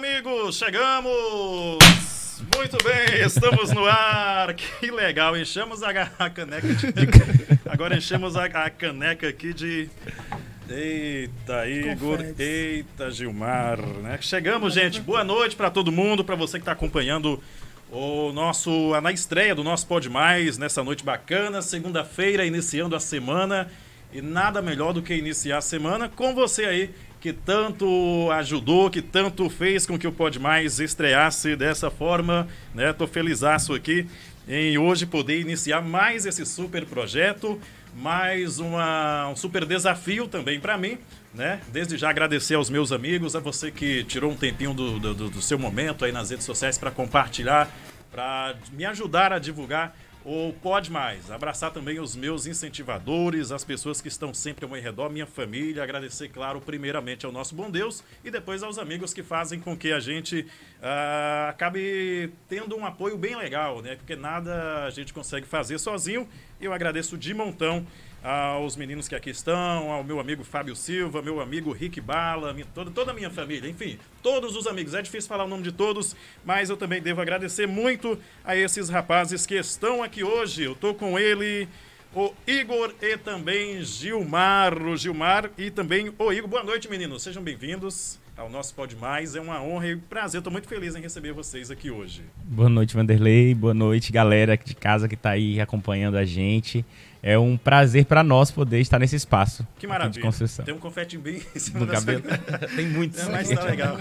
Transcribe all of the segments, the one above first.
amigos, chegamos! Muito bem, estamos no ar. Que legal, enchemos a, a caneca de... Agora enchemos a, a, caneca aqui de. Eita, Igor, eita, Gilmar, né? Chegamos, gente. Boa noite para todo mundo, para você que está acompanhando o nosso na estreia do nosso Pode Mais nessa noite bacana, segunda-feira, iniciando a semana. E nada melhor do que iniciar a semana com você aí que tanto ajudou, que tanto fez com que o Pode Mais estreasse dessa forma, né? Tô felizaço aqui em hoje poder iniciar mais esse super projeto, mais uma, um super desafio também para mim, né? Desde já agradecer aos meus amigos, a você que tirou um tempinho do, do, do seu momento aí nas redes sociais para compartilhar, para me ajudar a divulgar o Pode Mais. Abraçar também os meus incentivadores, as pessoas que estão sempre ao meu redor, minha família. Agradecer, claro, primeiramente ao nosso bom Deus e depois aos amigos que fazem com que a gente uh, acabe tendo um apoio bem legal, né? Porque nada a gente consegue fazer sozinho. Eu agradeço de montão aos meninos que aqui estão, ao meu amigo Fábio Silva, meu amigo Rick Bala, minha, toda, toda a minha família, enfim, todos os amigos. É difícil falar o nome de todos, mas eu também devo agradecer muito a esses rapazes que estão aqui hoje. Eu tô com ele, o Igor e também Gilmar. O Gilmar e também o Igor. Boa noite, meninos. Sejam bem-vindos ao nosso Pode Mais. É uma honra e prazer. Estou muito feliz em receber vocês aqui hoje. Boa noite, Vanderlei. Boa noite, galera de casa que está aí acompanhando a gente é um prazer para nós poder estar nesse espaço. Que maravilha. De. Tem um confete bem em cima no cabelo. Tem muitos. É, mas tá legal.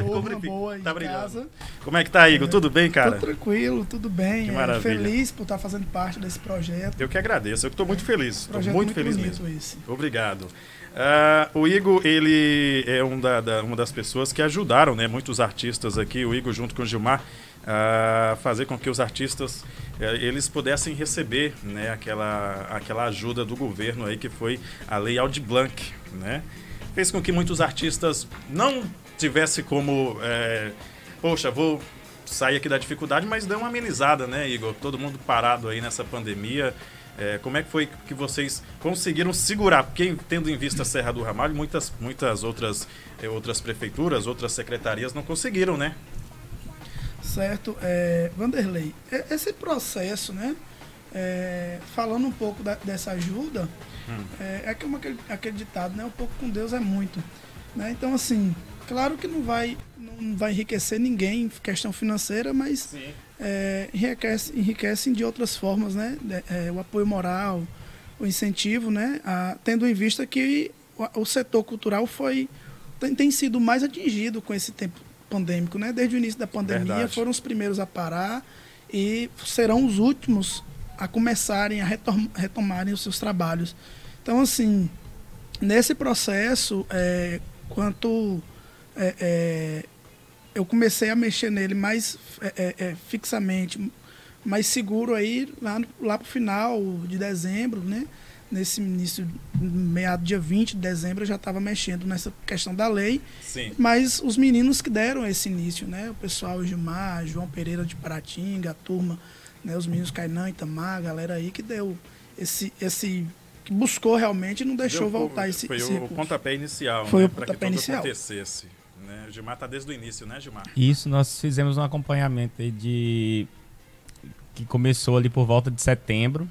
Boa, boa tá brilhando. Como é que tá, Igor? Tudo bem, cara? Tudo tranquilo, tudo bem. Que é, maravilha. Feliz por estar fazendo parte desse projeto. Eu que agradeço. Eu estou muito feliz. Estou muito, muito feliz mesmo. Esse. Obrigado. Uh, o Igor, ele é um da, da, uma das pessoas que ajudaram né, muitos artistas aqui, o Igor junto com o Gilmar, a fazer com que os artistas eh, eles pudessem receber né, aquela, aquela ajuda do governo aí que foi a Lei Aldi Blanc, né? Fez com que muitos artistas não tivessem como, é, poxa, vou sair aqui da dificuldade, mas deu uma amenizada, né, Igor? Todo mundo parado aí nessa pandemia. É, como é que foi que vocês conseguiram segurar? Porque tendo em vista a Serra do Ramalho, muitas, muitas outras, outras prefeituras, outras secretarias não conseguiram, né? Certo? É, Vanderlei, esse processo, né? É, falando um pouco da, dessa ajuda, hum. é, é como aquele, aquele ditado, né? Um pouco com Deus é muito. Né? Então, assim, claro que não vai, não vai enriquecer ninguém em questão financeira, mas é, enriquece, enriquecem de outras formas, né? É, o apoio moral, o incentivo, né? A, tendo em vista que o, o setor cultural foi tem, tem sido mais atingido com esse tempo pandêmico, né? Desde o início da pandemia Verdade. foram os primeiros a parar e serão os últimos a começarem a retom retomarem os seus trabalhos. Então, assim, nesse processo, é, quanto é, é, eu comecei a mexer nele mais é, é, é, fixamente, mais seguro aí lá, lá para o final de dezembro, né? Nesse início, meado dia 20 de dezembro, eu já estava mexendo nessa questão da lei. Sim. Mas os meninos que deram esse início, né? O pessoal Gilmar, João Pereira de Paratinga, a turma, né? os meninos Cainã, Itamar, a galera aí que deu esse, esse que buscou realmente e não deixou deu, voltar esse Foi esse o pontapé inicial, foi né? o pontapé que inicial. acontecesse. Né? O Gilmar está desde o início, né, Gilmar? Isso, nós fizemos um acompanhamento de que começou ali por volta de setembro,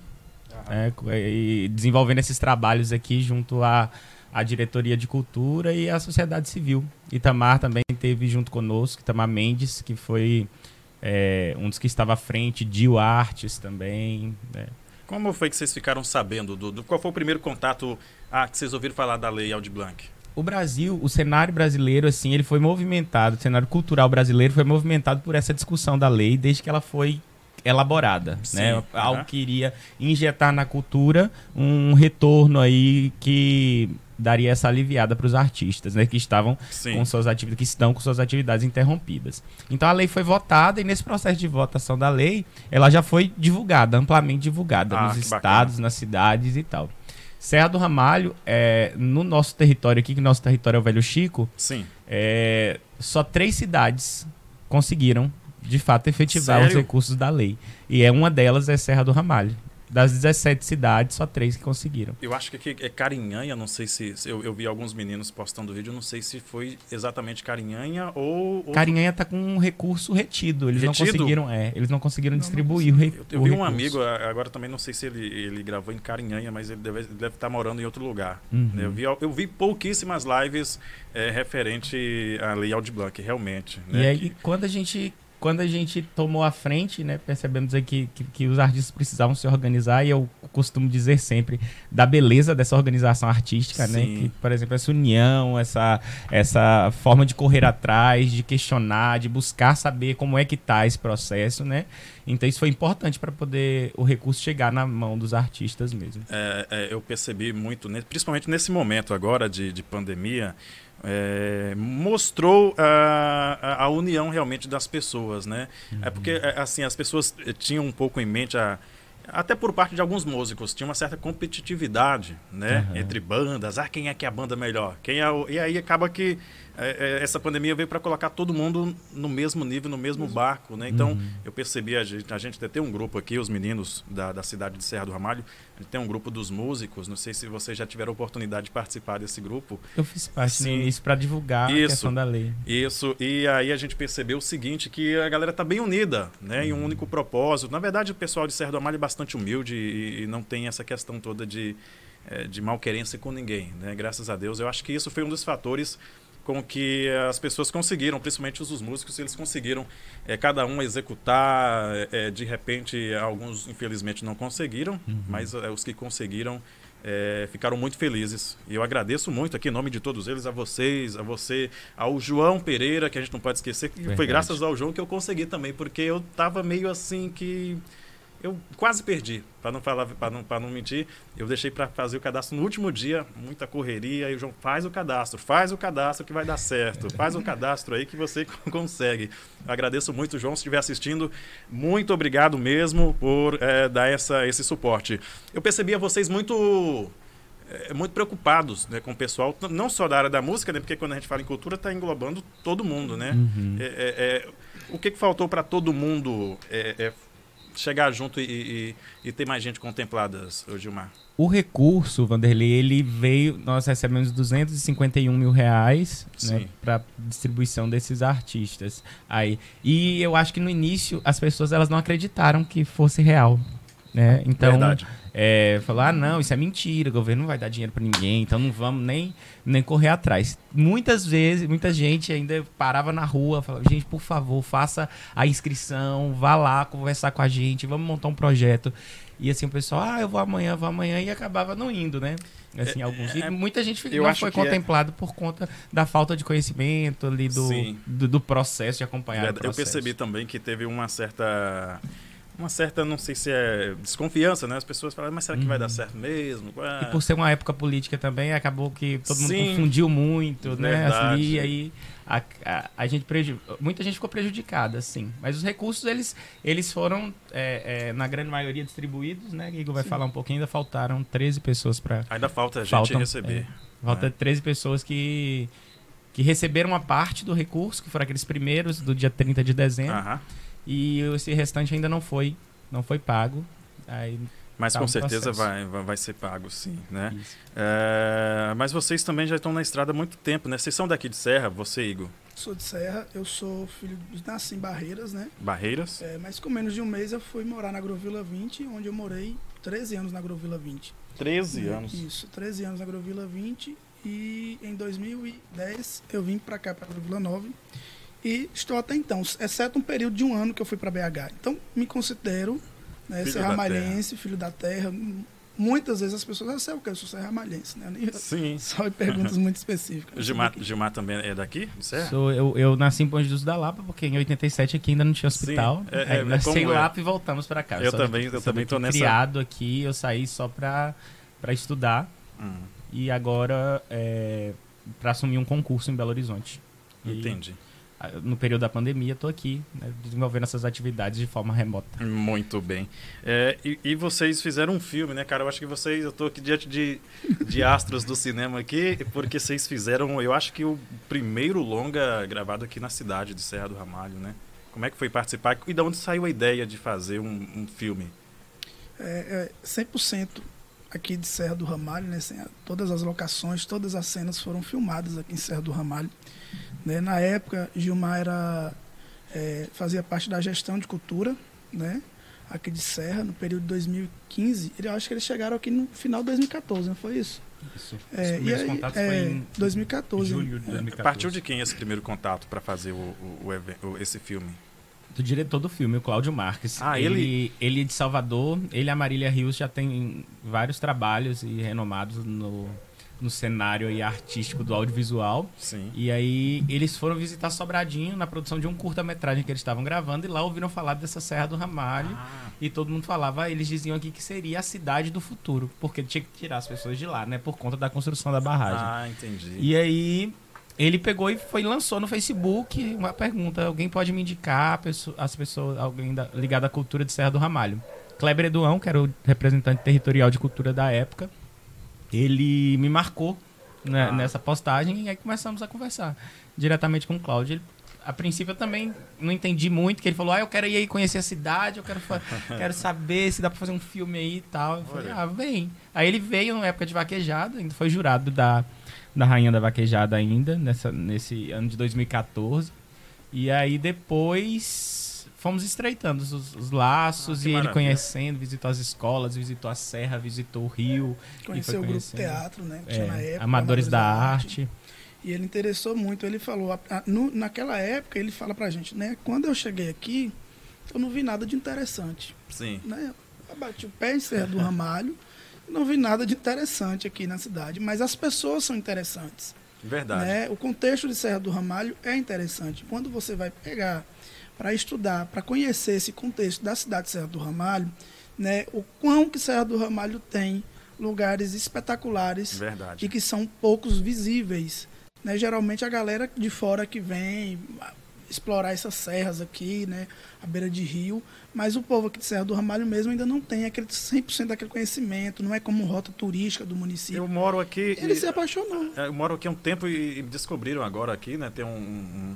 é, e desenvolvendo esses trabalhos aqui junto à, à diretoria de cultura e à sociedade civil. Itamar também teve junto conosco, Itamar Mendes, que foi é, um dos que estava à frente, Dio Artes também. Né? Como foi que vocês ficaram sabendo? Do, do, qual foi o primeiro contato ah, que vocês ouviram falar da Lei Aldi Blanc? O Brasil, o cenário brasileiro, assim, ele foi movimentado, o cenário cultural brasileiro foi movimentado por essa discussão da lei desde que ela foi elaborada, Sim, né? Uhum. Algo que iria injetar na cultura um retorno aí que daria essa aliviada para os artistas, né, que estavam Sim. com suas atividades, que estão com suas atividades interrompidas. Então a lei foi votada e nesse processo de votação da lei, ela já foi divulgada, amplamente divulgada ah, nos estados, bacana. nas cidades e tal. Serra do Ramalho, é, no nosso território aqui, que nosso território é o Velho Chico, Sim. É, só três cidades conseguiram de fato efetivar Sério? os recursos da lei. E é uma delas é Serra do Ramalho. das 17 cidades, só três que conseguiram. Eu acho que aqui é Carinhanha, não sei se. se eu, eu, vi alguns meninos postando vídeo, não sei se foi exatamente Carinhanha ou. ou... Carinhanha tá com um recurso retido. Eles retido? não conseguiram, é, eles não conseguiram não, distribuir não o, re, Eu, eu vi um amigo, agora também não sei se ele, ele gravou em Carinhanha, mas ele deve, deve estar morando em outro lugar. Uhum. Eu, vi, eu vi pouquíssimas lives é, referente à Lei Aldi Blanc, realmente. Né? E aí, que... quando a gente quando a gente tomou a frente, né, percebemos aqui que, que, os artistas precisavam se organizar e eu costumo dizer sempre da beleza dessa organização artística, né, Sim. né, que, por exemplo, essa união, essa, essa forma de correr atrás, de questionar, de buscar saber como é que está esse processo, né, então isso foi importante para poder o recurso chegar na mão dos artistas mesmo. É, é, eu percebi muito, principalmente nesse momento agora de, de pandemia, é, mostrou a, a, união realmente das pessoas, né? Uhum. É porque é, assim as pessoas tinham um pouco em mente a até por parte de alguns músicos tinha uma certa competitividade, né, uhum. entre bandas. Ah, quem é que é a banda melhor? Quem é o... E aí acaba que é, é, essa pandemia veio para colocar todo mundo no mesmo nível, no mesmo barco, né? Então, uhum. eu percebi, a gente, a gente tem um grupo aqui, os meninos da, da cidade de Serra do Ramalho, a gente tem um grupo dos músicos, não sei se vocês já tiveram a oportunidade de participar desse grupo. Eu fiz parte Sim. isso para divulgar isso, a questão da lei. Isso, e aí a gente percebeu o seguinte, que a galera tá bem unida, né? Uhum. Em um único propósito. Na verdade, o pessoal de Serra do Ramalho é bastante humilde e, e não tem essa questão toda de, é, de malquerência com ninguém, né? Graças a Deus. Eu acho que isso foi um dos fatores com que as pessoas conseguiram, principalmente os músicos, eles conseguiram é, cada um executar. É, de repente, alguns infelizmente não conseguiram, uhum. mas é, os que conseguiram ficaram muito felizes. E eu agradeço muito aqui em nome de todos eles, a vocês, a você, ao João Pereira, que a gente não pode esquecer, que Verdade. foi graças ao João que eu consegui também, porque eu estava meio assim que eu quase perdi, para não falar, para não, não mentir. Eu deixei para fazer o cadastro no último dia, muita correria. E o João faz o cadastro, faz o cadastro que vai dar certo, faz o cadastro aí que você consegue. Agradeço muito, João, se estiver assistindo. Muito obrigado mesmo por é, dar essa, esse suporte. Eu percebi a vocês muito é, muito preocupados né, com o pessoal, não só da área da música, né, porque quando a gente fala em cultura está englobando todo mundo, né? Uhum. É, é, é o que, que faltou para todo mundo é chegar junto e, e, e, ter mais gente contemplada, Gilmar? O recurso, Vanderlei, ele veio, nós recebemos 251 mil reais né, para distribuição desses artistas. Aí, e eu acho que no início as pessoas elas não acreditaram que fosse real. Né? Então, Verdade é, falar, ah, não, isso é mentira, o governo não vai dar dinheiro para ninguém, então não vamos nem, nem correr atrás. Muitas vezes, muita gente ainda parava na rua, falava, gente, por favor, faça a inscrição, vá lá conversar com a gente, vamos montar um projeto. E assim, o pessoal, ah, eu vou amanhã, vou amanhã, e acabava não indo, né? Assim, é, alguns. E é, muita gente não foi é. contemplado é... por conta da falta de conhecimento ali do, do, do, processo de acompanhar. Eu percebi também que teve uma certa uma certa, não sei se é desconfiança, né? As pessoas falam, mas será que vai dar uhum. certo mesmo? E por ser uma época política também, acabou que todo mundo Sim, confundiu muito, né? Assim, e aí a, a, a gente preju... muita gente ficou prejudicada, sim. Mas os recursos, eles, eles foram, é, é, na grande maioria, distribuídos, né? Igor vai sim. falar um pouquinho, ainda faltaram 13 pessoas para... Ainda falta a gente Faltam, receber. É, falta né? 13 pessoas que, que receberam uma parte do recurso, que foram aqueles primeiros do dia 30 de dezembro. Aham e esse restante ainda não foi, não foi pago. Aí mas tá com certeza vai, vai ser pago, sim, né? É, mas vocês também já estão na estrada há muito tempo, né? Vocês são daqui de Serra, você, Igor? Sou de Serra, eu sou filho, nasci em Barreiras, né? Barreiras? É, mas com menos de um mês eu fui morar na Agrovila 20, onde eu morei 13 anos na Agrovila 20. 13 anos? Isso, 13 anos na Agrovila 20 e em 2010 eu vim para cá, para Agrovila 9 e estou até então, exceto um período de um ano que eu fui para BH. Então, me considero né, serramalhense, filho da terra. Muitas vezes as pessoas, ah, sei o que, eu sou serramalhense, né? Nem Sim. Só perguntas muito específicas. Gilmar, Gilmar também é daqui? Serra? Sou, eu, eu nasci em Ponte dos da Lapa, porque em 87 aqui ainda não tinha hospital. Sim, é, é, nasci em é? Lapa e voltamos para cá. Eu só também, eu também tô nessa... criado aqui, eu saí só para estudar. Hum. E agora é, para assumir um concurso em Belo Horizonte. Entendi. E, no período da pandemia, estou aqui né, desenvolvendo essas atividades de forma remota. Muito bem. É, e, e, vocês fizeram um filme, né, cara? Eu acho que vocês, eu estou aqui diante de, de astros do cinema aqui, porque vocês fizeram, eu acho que o primeiro longa gravado aqui na cidade de Serra do Ramalho, né? Como é que foi participar e de onde saiu a ideia de fazer um, um filme? é, é 100% aqui de Serra do Ramalho, né? Todas as locações, todas as cenas foram filmadas aqui em Serra do Ramalho. Né? Na época, Gilmar era, é, fazia parte da gestão de cultura, né? Aqui de Serra, no período de 2015. Eu acho que eles chegaram aqui no final de 2014, não foi isso? Isso. É, e aí, é, em 2014. Julho de 2014. É. Partiu de quem esse primeiro contato para fazer o, o, o, esse filme? do diretor do filme, o Cláudio Marques. Ah, ele, ele... ele é de Salvador, ele e a Marília Rios já tem vários trabalhos e renomados no, no cenário aí artístico do audiovisual. Sim. E aí eles foram visitar Sobradinho na produção de um curta-metragem que eles estavam gravando e lá ouviram falar dessa Serra do Ramalho. Ah. E todo mundo falava, eles diziam aqui que seria a cidade do futuro, porque tinha que tirar as pessoas de lá, né, por conta da construção da barragem. Ah, entendi. E aí ele pegou e foi lançou no Facebook uma pergunta: alguém pode me indicar as pessoas, alguém da, ligado à cultura de Serra do Ramalho? Kleber Eduão, que era o representante territorial de cultura da época, ele me marcou né, ah. nessa postagem e aí começamos a conversar diretamente com o Cláudio. Ele, a princípio eu também não entendi muito, que ele falou, ah, eu quero ir aí conhecer a cidade, eu quero, quero saber se dá pra fazer um filme aí e tal. Eu falei, ah, vem. Aí ele veio na época de vaquejada, ainda foi jurado da da Rainha da Vaquejada ainda, nessa, nesse ano de 2014. E aí depois fomos estreitando os, os laços ah, e maravilha. ele conhecendo, visitou as escolas, visitou a serra, visitou o rio. Conheceu o grupo teatro, né? É, época, Amadores, da, da arte. arte. E ele interessou muito. Ele falou, a, a, no, naquela época, ele fala pra gente, né? Quando eu cheguei aqui, eu não vi nada de interessante. Sim. Né? Eu bati o pé em Serra do Ramalho não vi nada de interessante aqui na cidade, mas as pessoas são interessantes. Verdade. Né? O contexto de Serra do Ramalho é interessante. Quando você vai pegar para estudar, para conhecer esse contexto da cidade de Serra do Ramalho, né, o quão que Serra do Ramalho tem lugares espetaculares Verdade. e que são poucos visíveis. Né? Geralmente a galera de fora que vem explorar essas serras aqui, né, à beira de rio, mas o povo aqui de Serra do Ramalho mesmo ainda não tem aquele 100% daquele conhecimento, não é como rota turística do município. Eu moro aqui... Ele e, se apaixonou. É, eu moro aqui há um tempo e, e descobriram agora aqui, né, tem um, um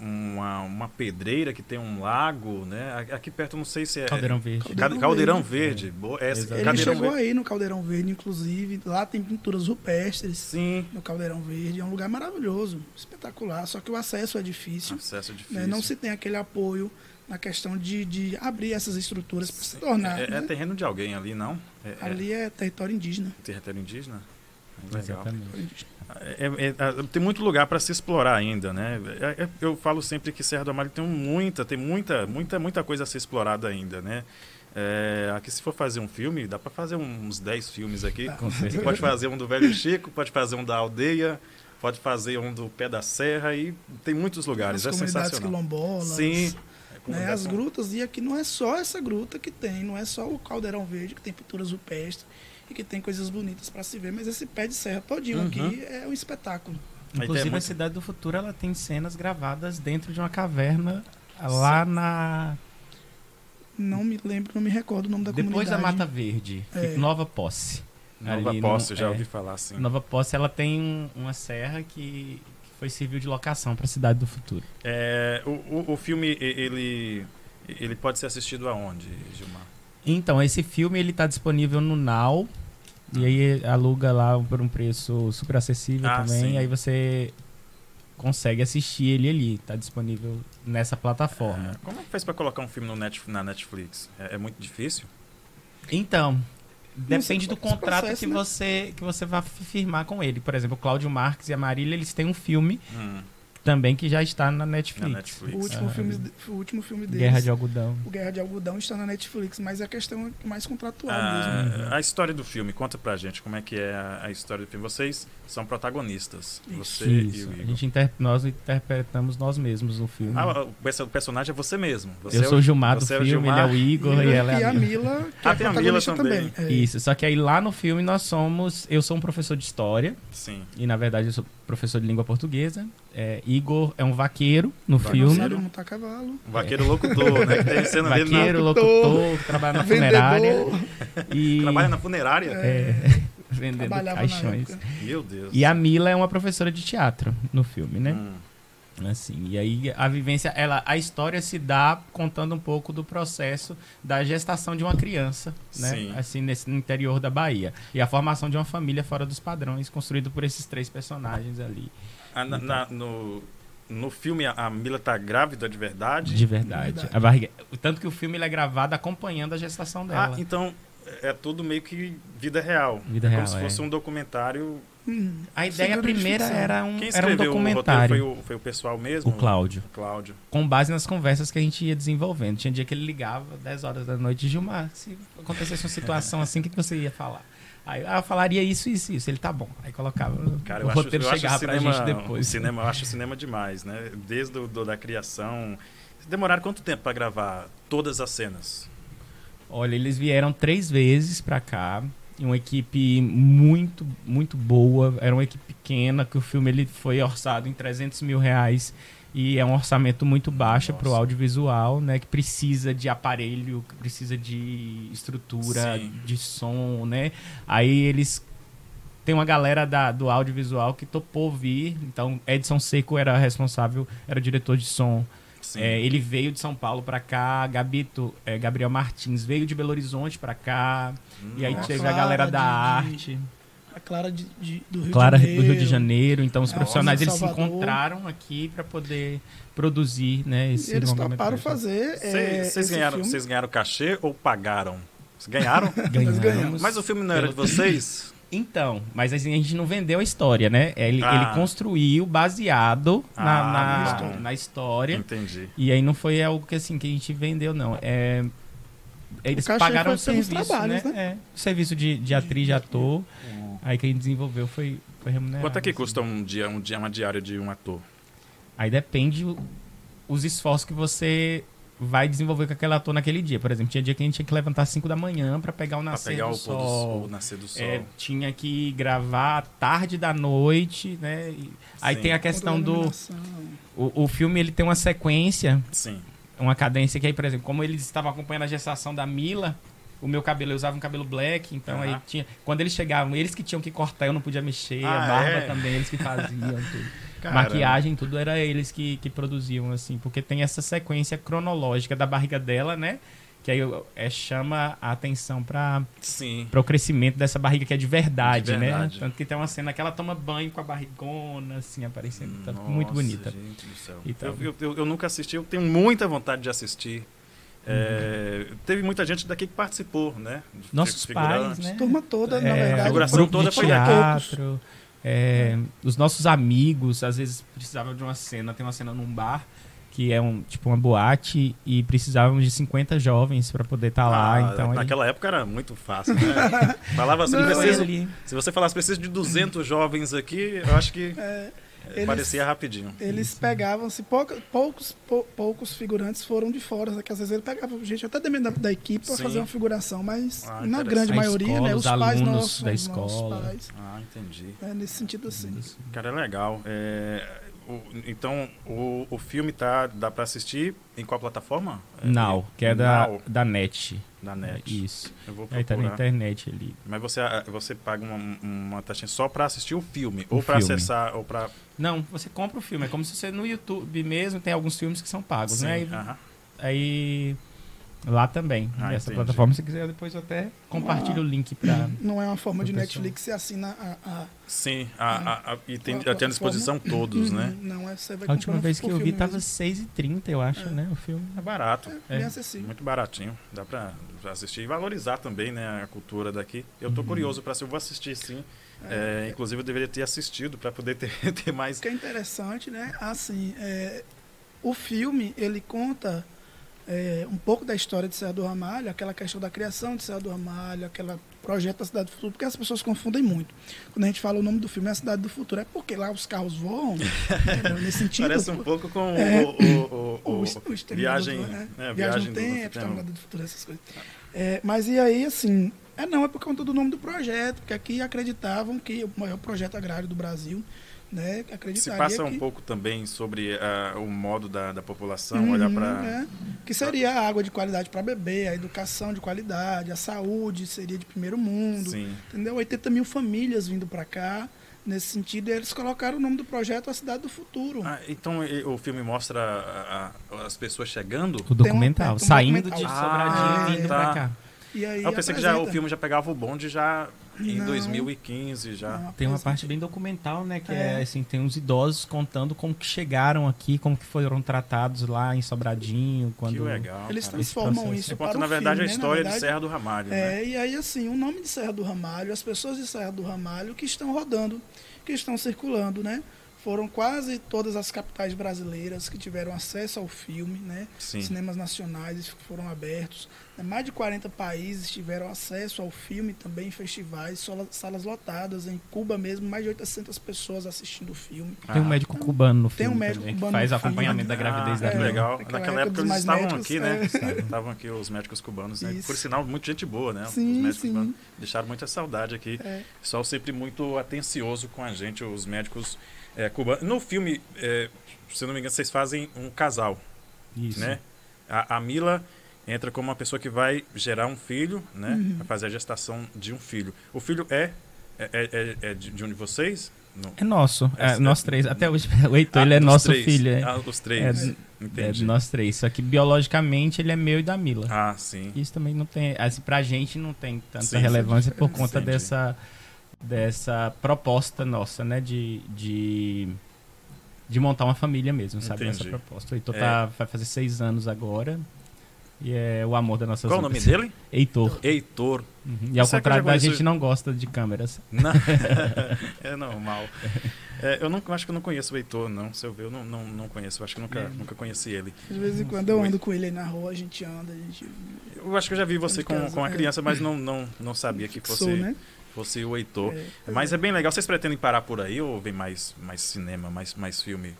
uma, uma pedreira que tem um lago, né? Aqui perto, não sei se é. Caldeirão Verde. Caldeirão, Caldeirão Verde. Verde. É. Essa, Ele Caldeirão chegou Verde. aí no Caldeirão Verde, inclusive. Lá tem pinturas rupestres. Sim. No Caldeirão Verde. É um lugar maravilhoso, espetacular. Só que o acesso é difícil. O acesso é difícil. Né? Não se tem aquele apoio na questão de, de abrir essas estruturas para se tornar. É, é né? é, terreno de alguém ali, não? É, é ali é território indígena. Território indígena? Legal. Exatamente. É, é, é, tem muito lugar para se explorar ainda, né? É, é, eu falo sempre que Serra do Amarelo tem muita, tem muita, muita, muita coisa a ser explorada ainda, né? É, aqui se for fazer um filme, dá para fazer uns 10 filmes aqui. Pode fazer um do Velho Chico, pode fazer um da aldeia, pode fazer um do Pé da Serra e tem muitos lugares. As é comunidades quilombolas. Sim. Né, as grutas, e aqui não é só essa gruta que tem, não é só o Caldeirão Verde, que tem pinturas rupestres e que tem coisas bonitas para se ver, mas esse pé de serra todinho uhum. aqui é um espetáculo. Inclusive, muito... a Cidade do Futuro ela tem cenas gravadas dentro de uma caverna lá Sim. na. Não me lembro, não me recordo o nome da Depois comunidade. Depois da Mata Verde, é. Nova Posse. Nova Ali Posse, no, já é, ouvi falar assim. Nova Posse, ela tem uma serra que, que foi serviu de locação para a Cidade do Futuro. É, o, o, o filme, ele, ele pode ser assistido aonde, Gilmar? Então, esse filme ele está disponível no Now. E aí aluga lá por um preço super acessível ah, também. Sim. Aí você consegue assistir ele ali. Está disponível nessa plataforma. É, como é que faz para colocar um filme no net, na Netflix? É, é, muito difícil? Então, depende do contrato processo, que, né? você, que você vai firmar com ele. Por exemplo, o Cláudio Marques e a Marília, eles têm um filme hum também que já está na Netflix. Na Netflix. O, último ah, filme, o último filme deles. Guerra de Algodão. O Guerra de Algodão está na Netflix, mas é a questão mais contratual ah, mesmo. A história do filme, conta pra gente como é que é a, a história do filme. Vocês são protagonistas. Isso. Você Isso. e o Igor. A gente inter... Nós interpretamos nós mesmos no filme. Ah, o personagem é você mesmo. Você eu é sou o Gilmar do filme, é ele é o Igor e, e ela é a Mila. Que ah, é tem a Mila também. também. É. Isso, só que aí lá no filme nós somos... Eu sou um professor de história. Sim. E na verdade eu sou professor de língua portuguesa. É, Igor é um vaqueiro no vaqueiro. filme. Sabe montar cavalo. Um vaqueiro locutor, né? Que tem cena vaqueiro, locutor, trabalha na funerária. E... Trabalha na funerária? É. vendendo caixões. Meu Deus. E a Mila é uma professora de teatro no filme, né? Hum. Assim, e aí a vivência, ela, a história se dá contando um pouco do processo da gestação de uma criança, né? Sim. Assim, nesse, no interior da Bahia. E a formação de uma família fora dos padrões, construído por esses três personagens ali. Ah, na- na- no, no filme, a- a Mila tá grávida de verdade? De verdade. verdade. A barriga, tanto que o filme ele é gravado acompanhando a gestação dela. Ah, então é tudo meio que vida real. Vida é real, como se é. fosse um documentário. Hum, A ideia primeira era um, Quem era um escreveu o documentário. foi o, foi o pessoal mesmo? O Cláudio. O Cláudio. Com base nas conversas que a gente ia desenvolvendo. Tinha dia que ele ligava, 10 horas da noite, Gilmar, se acontecesse uma situação assim, o que, que você ia falar? Aí ah, eu falaria isso, isso, isso. Ele tá bom. Aí colocava. Cara, o eu acho, roteiro eu acho chegava o pra cinema, gente depois. cinema, eu acho o cinema demais, né? Desde o do, da criação. Demoraram quanto tempo pra gravar todas as cenas? Olha, eles vieram três vezes pra cá. Uma equipe muito, muito boa. Era uma equipe pequena, que o filme ele foi orçado em 300 mil reais. E é um orçamento muito baixo Nossa. pro audiovisual, né? Que precisa de aparelho, que precisa de estrutura, Sim. de som, né? Aí eles... Tem uma galera da, do audiovisual que topou vir. Então, Edson Seco era responsável, era o diretor de som. É, ele veio de São Paulo pra cá, Gabito, é, Gabriel Martins veio de Belo Horizonte pra cá, e aí Nossa. teve a galera da de- arte, A Clara de, de- do Rio Clara de do Janeiro. Rio de Janeiro, então os É, profissionais eles se encontraram aqui pra poder produzir, né, E esse eles toparam longa-metragem. fazer. Cês- é, Vocês esse ganharam, vocês ganharam cachê ou pagaram? Vocês ganharam? Ganhamos. Mas o filme não era de vocês? Então, mas assim, a gente não vendeu a história, né? Ele, Ah. ele construiu baseado Ah, na, na história. na história. Entendi. E aí não foi algo que assim que a gente vendeu, não. É, eles pagaram o serviço, trabalhos, né? É, o serviço de, de atriz, de ator. Aí quem desenvolveu foi, foi remunerado. Quanto é que assim. custa um dia, um dia, uma diária de um ator? Aí depende o- os esforços que você vai desenvolver com aquele ator naquele dia. Por exemplo, tinha dia que a gente tinha que levantar às 5 da manhã pra pegar o Pra nascer pegar do o do sol. sol, o nascer do sol. É, tinha que gravar à tarde da noite, né? E aí tem a questão do... O, o filme ele tem uma sequência Sim. uma cadência que aí, por exemplo, como eles estavam acompanhando a gestação da Mila, o meu cabelo, eu usava um cabelo black, então aí Aham. tinha. Quando eles chegavam, eles que tinham que cortar, eu não podia mexer, Ah, a barba é? também, eles que faziam tudo. Caramba. Maquiagem, tudo era eles que, que produziam, assim, porque tem essa sequência cronológica da barriga dela, né? Que aí é, chama a atenção para Sim. o crescimento dessa barriga que é de verdade, De verdade. né? Tanto que tem uma cena que ela toma banho com a barrigona, assim, aparecendo. Tá muito Nossa, bonita. Gente do céu. E. Eu, eu, eu- eu nunca assisti, eu tenho muita vontade de assistir. É, teve muita gente daqui que participou, né? De Nossos pais, figurantes. né? Turma toda, na É, verdade. figuração foram grupo toda de foi teatro, é, os nossos amigos às vezes precisavam de uma cena, tem uma cena num bar que é um tipo uma boate e precisavam de 50 jovens para poder estar lá, Ah, então ele- naquela época era muito fácil, né? Falava assim, Não, preciso, se você falasse preciso de 200 jovens aqui, eu acho que É, eles- parecia rapidinho. Eles pegavam-se, pouca- poucos, pou- poucos figurantes foram de fora, né, que às vezes ele pegava gente até dentro da, da equipe para fazer uma figuração, mas Ah, na grande A maioria, escola, né, os os pais alunos nossos, da os nossos escola. pais, Ah, entendi. né, nesse sentido assim. Cara, é legal. É, o- então, o, o filme tá, dá pra assistir em qual plataforma? É, Now, que é da, Now, da NET. da net. Isso. Eu vou Aí tá na procurar. internet ali. Mas você, ah, você paga uma, uma taxinha só pra assistir o filme? O ou pra filme. acessar, ou pra... Não, você compra o filme. É como se você no YouTube mesmo tem alguns filmes que são pagos, Sim, né? Aí, aham. aí lá também, Ah, nessa entendi. plataforma. Se quiser, depois eu até compartilho o link pra. Não é uma forma de Pro pessoal. Netflix, você assina a... a Sim, a, a- a- e tem, tem à disposição todos, né? Uhum, Não, é, você vai A última vez que eu vi filme tava mesmo. 6,30, eu acho, É. né? O filme. É barato. É, bem É. acessível. Muito baratinho. Dá pra pra assistir e valorizar também, né, a cultura daqui. Eu Uhum. tô curioso pra se eu vou assistir sim. É, inclusive eu deveria ter assistido pra poder ter, ter mais. O que é interessante, né? Assim, é, o filme, ele conta é, um pouco da história de Serra do Ramalho, aquela questão da criação de Serra do Ramalho, aquela projeto da Cidade do Futuro, porque as pessoas confundem muito. Quando a gente fala o nome do filme é a Cidade do Futuro, é porque lá os carros voam, entendeu? nesse sentido. Parece um pouco com É. o, o, o, o, viagem, do- é, né, viagem do- do tempo, tempo. Exterminador do Futuro, essas coisas. É, mas e aí, assim, é não, é por conta do nome do projeto, porque aqui acreditavam que o maior projeto agrário do Brasil, né, Se acreditaria passa que... um pouco também sobre ah, o modo da, da população, Uhum, olhar para é. Que seria a água de qualidade para beber, a educação de qualidade, a saúde seria de primeiro mundo. Sim. Entendeu? 80 mil famílias vindo para cá. nesse sentido. E eles colocaram o nome do projeto A Cidade do Futuro. Ah, então o filme mostra a- a- as pessoas chegando? O documental, um saindo documental. de Ah, Sobradinho e vindo tá. pra cá. E aí eu pensei que já, o filme já pegava o bonde já em Não. 2015 já. Não, Tem uma parte bem documental, né? Que é. É. assim, tem uns idosos contando como que chegaram aqui, como que foram tratados lá em Sobradinho, quando. Que legal. Eles cara. transformam isso Você para na verdade, filme, a né? história Na de verdade, Serra do Ramalho, né? É, e aí assim, o nome de Serra do Ramalho, as pessoas de Serra do Ramalho que estão rodando, que estão circulando, né? Foram quase todas as capitais brasileiras que tiveram acesso ao filme, né? Sim. Cinemas nacionais foram abertos. né? Mais de 40 países tiveram acesso ao filme também em festivais, salas lotadas. Em Cuba mesmo, mais de 800 pessoas assistindo o filme. Tem um Ah. médico cubano no Tem filme um médico também, que cubano faz no acompanhamento filme. da gravidez ah, da que Mila. legal. Naquela Naquela época eles estavam médicos, aqui, né? é. Estavam aqui os médicos cubanos, né? Isso. Por sinal, muito gente boa, né? os Sim, médicos sim. cubanos deixaram muita saudade aqui. É. Pessoal sempre muito atencioso com a gente, os médicos é. No filme, é, se eu não me engano, vocês fazem um casal, Isso. né? A, a Mila entra como uma pessoa que vai gerar um filho, né? Uhum. Vai fazer a gestação de um filho. O filho é, é, é- é de de um de vocês? Não. É nosso, é, É, nós é- três. Até hoje, o Heitor, Ah, ele é dos nosso três. filho. É, Ah, os é, três. é Entendi. de nós três. Só que biologicamente ele é meu e da Mila. Ah, sim. Isso também não tem. Assim, pra gente não tem tanta Sim, sim, relevância por diferença. conta Entendi. dessa, dessa proposta nossa, né? De, de, de montar uma família mesmo, sabe? Essa Entendi. proposta. O Heitor É. tá, vai fazer seis anos agora. E é o amor da nossa Qual o nome dele? Heitor. Heitor. Uhum. E ao Será contrário da gente não gosta de câmeras. Não. é normal. É, eu não, acho que eu não conheço o Heitor, não. Se eu ver, eu não, não, não conheço. Eu acho que eu nunca, É. nunca conheci ele. De vez em quando eu ando com ele aí na rua, a gente anda, a gente. Eu acho que eu já vi você com, casa, com a é. criança, mas não, não, não sabia que fosse, Sou, né? Fosse o Heitor. É. Mas é bem legal. Vocês pretendem parar por aí ou vem mais, mais cinema, mais, mais filme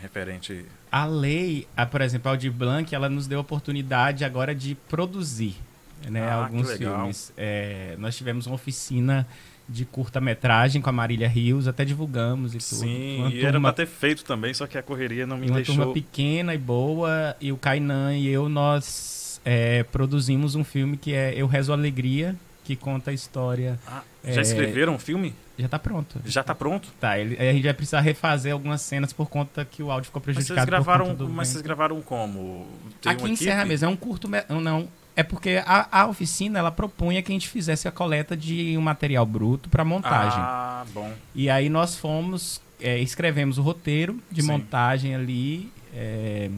referente? A lei, a, por exemplo, a Aldir Blanc, ela nos deu a oportunidade agora de produzir né, Ah, alguns filmes. É, nós tivemos uma oficina de curta-metragem com a Marília Rios, até divulgamos e tudo. Sim, Uma e era turma- pra ter feito também, só que a correria não me uma deixou. turma pequena e boa, e o Kainan e eu, nós é, produzimos um filme que é Eu Rezo Alegria, que conta a história. Ah, já É. escreveram o filme? Já tá pronto. Já tá pronto? Tá, ele, a gente vai precisar refazer algumas cenas por conta que o áudio ficou Mas vocês prejudicado. gravaram, do mas vocês gravaram como? Tem Aqui em Serra mesmo, é um curto. Não, é porque a, a oficina ela propunha que a gente fizesse a coleta de um material bruto para montagem. Ah, bom. E aí nós fomos, é, escrevemos o roteiro de Sim. montagem ali. é,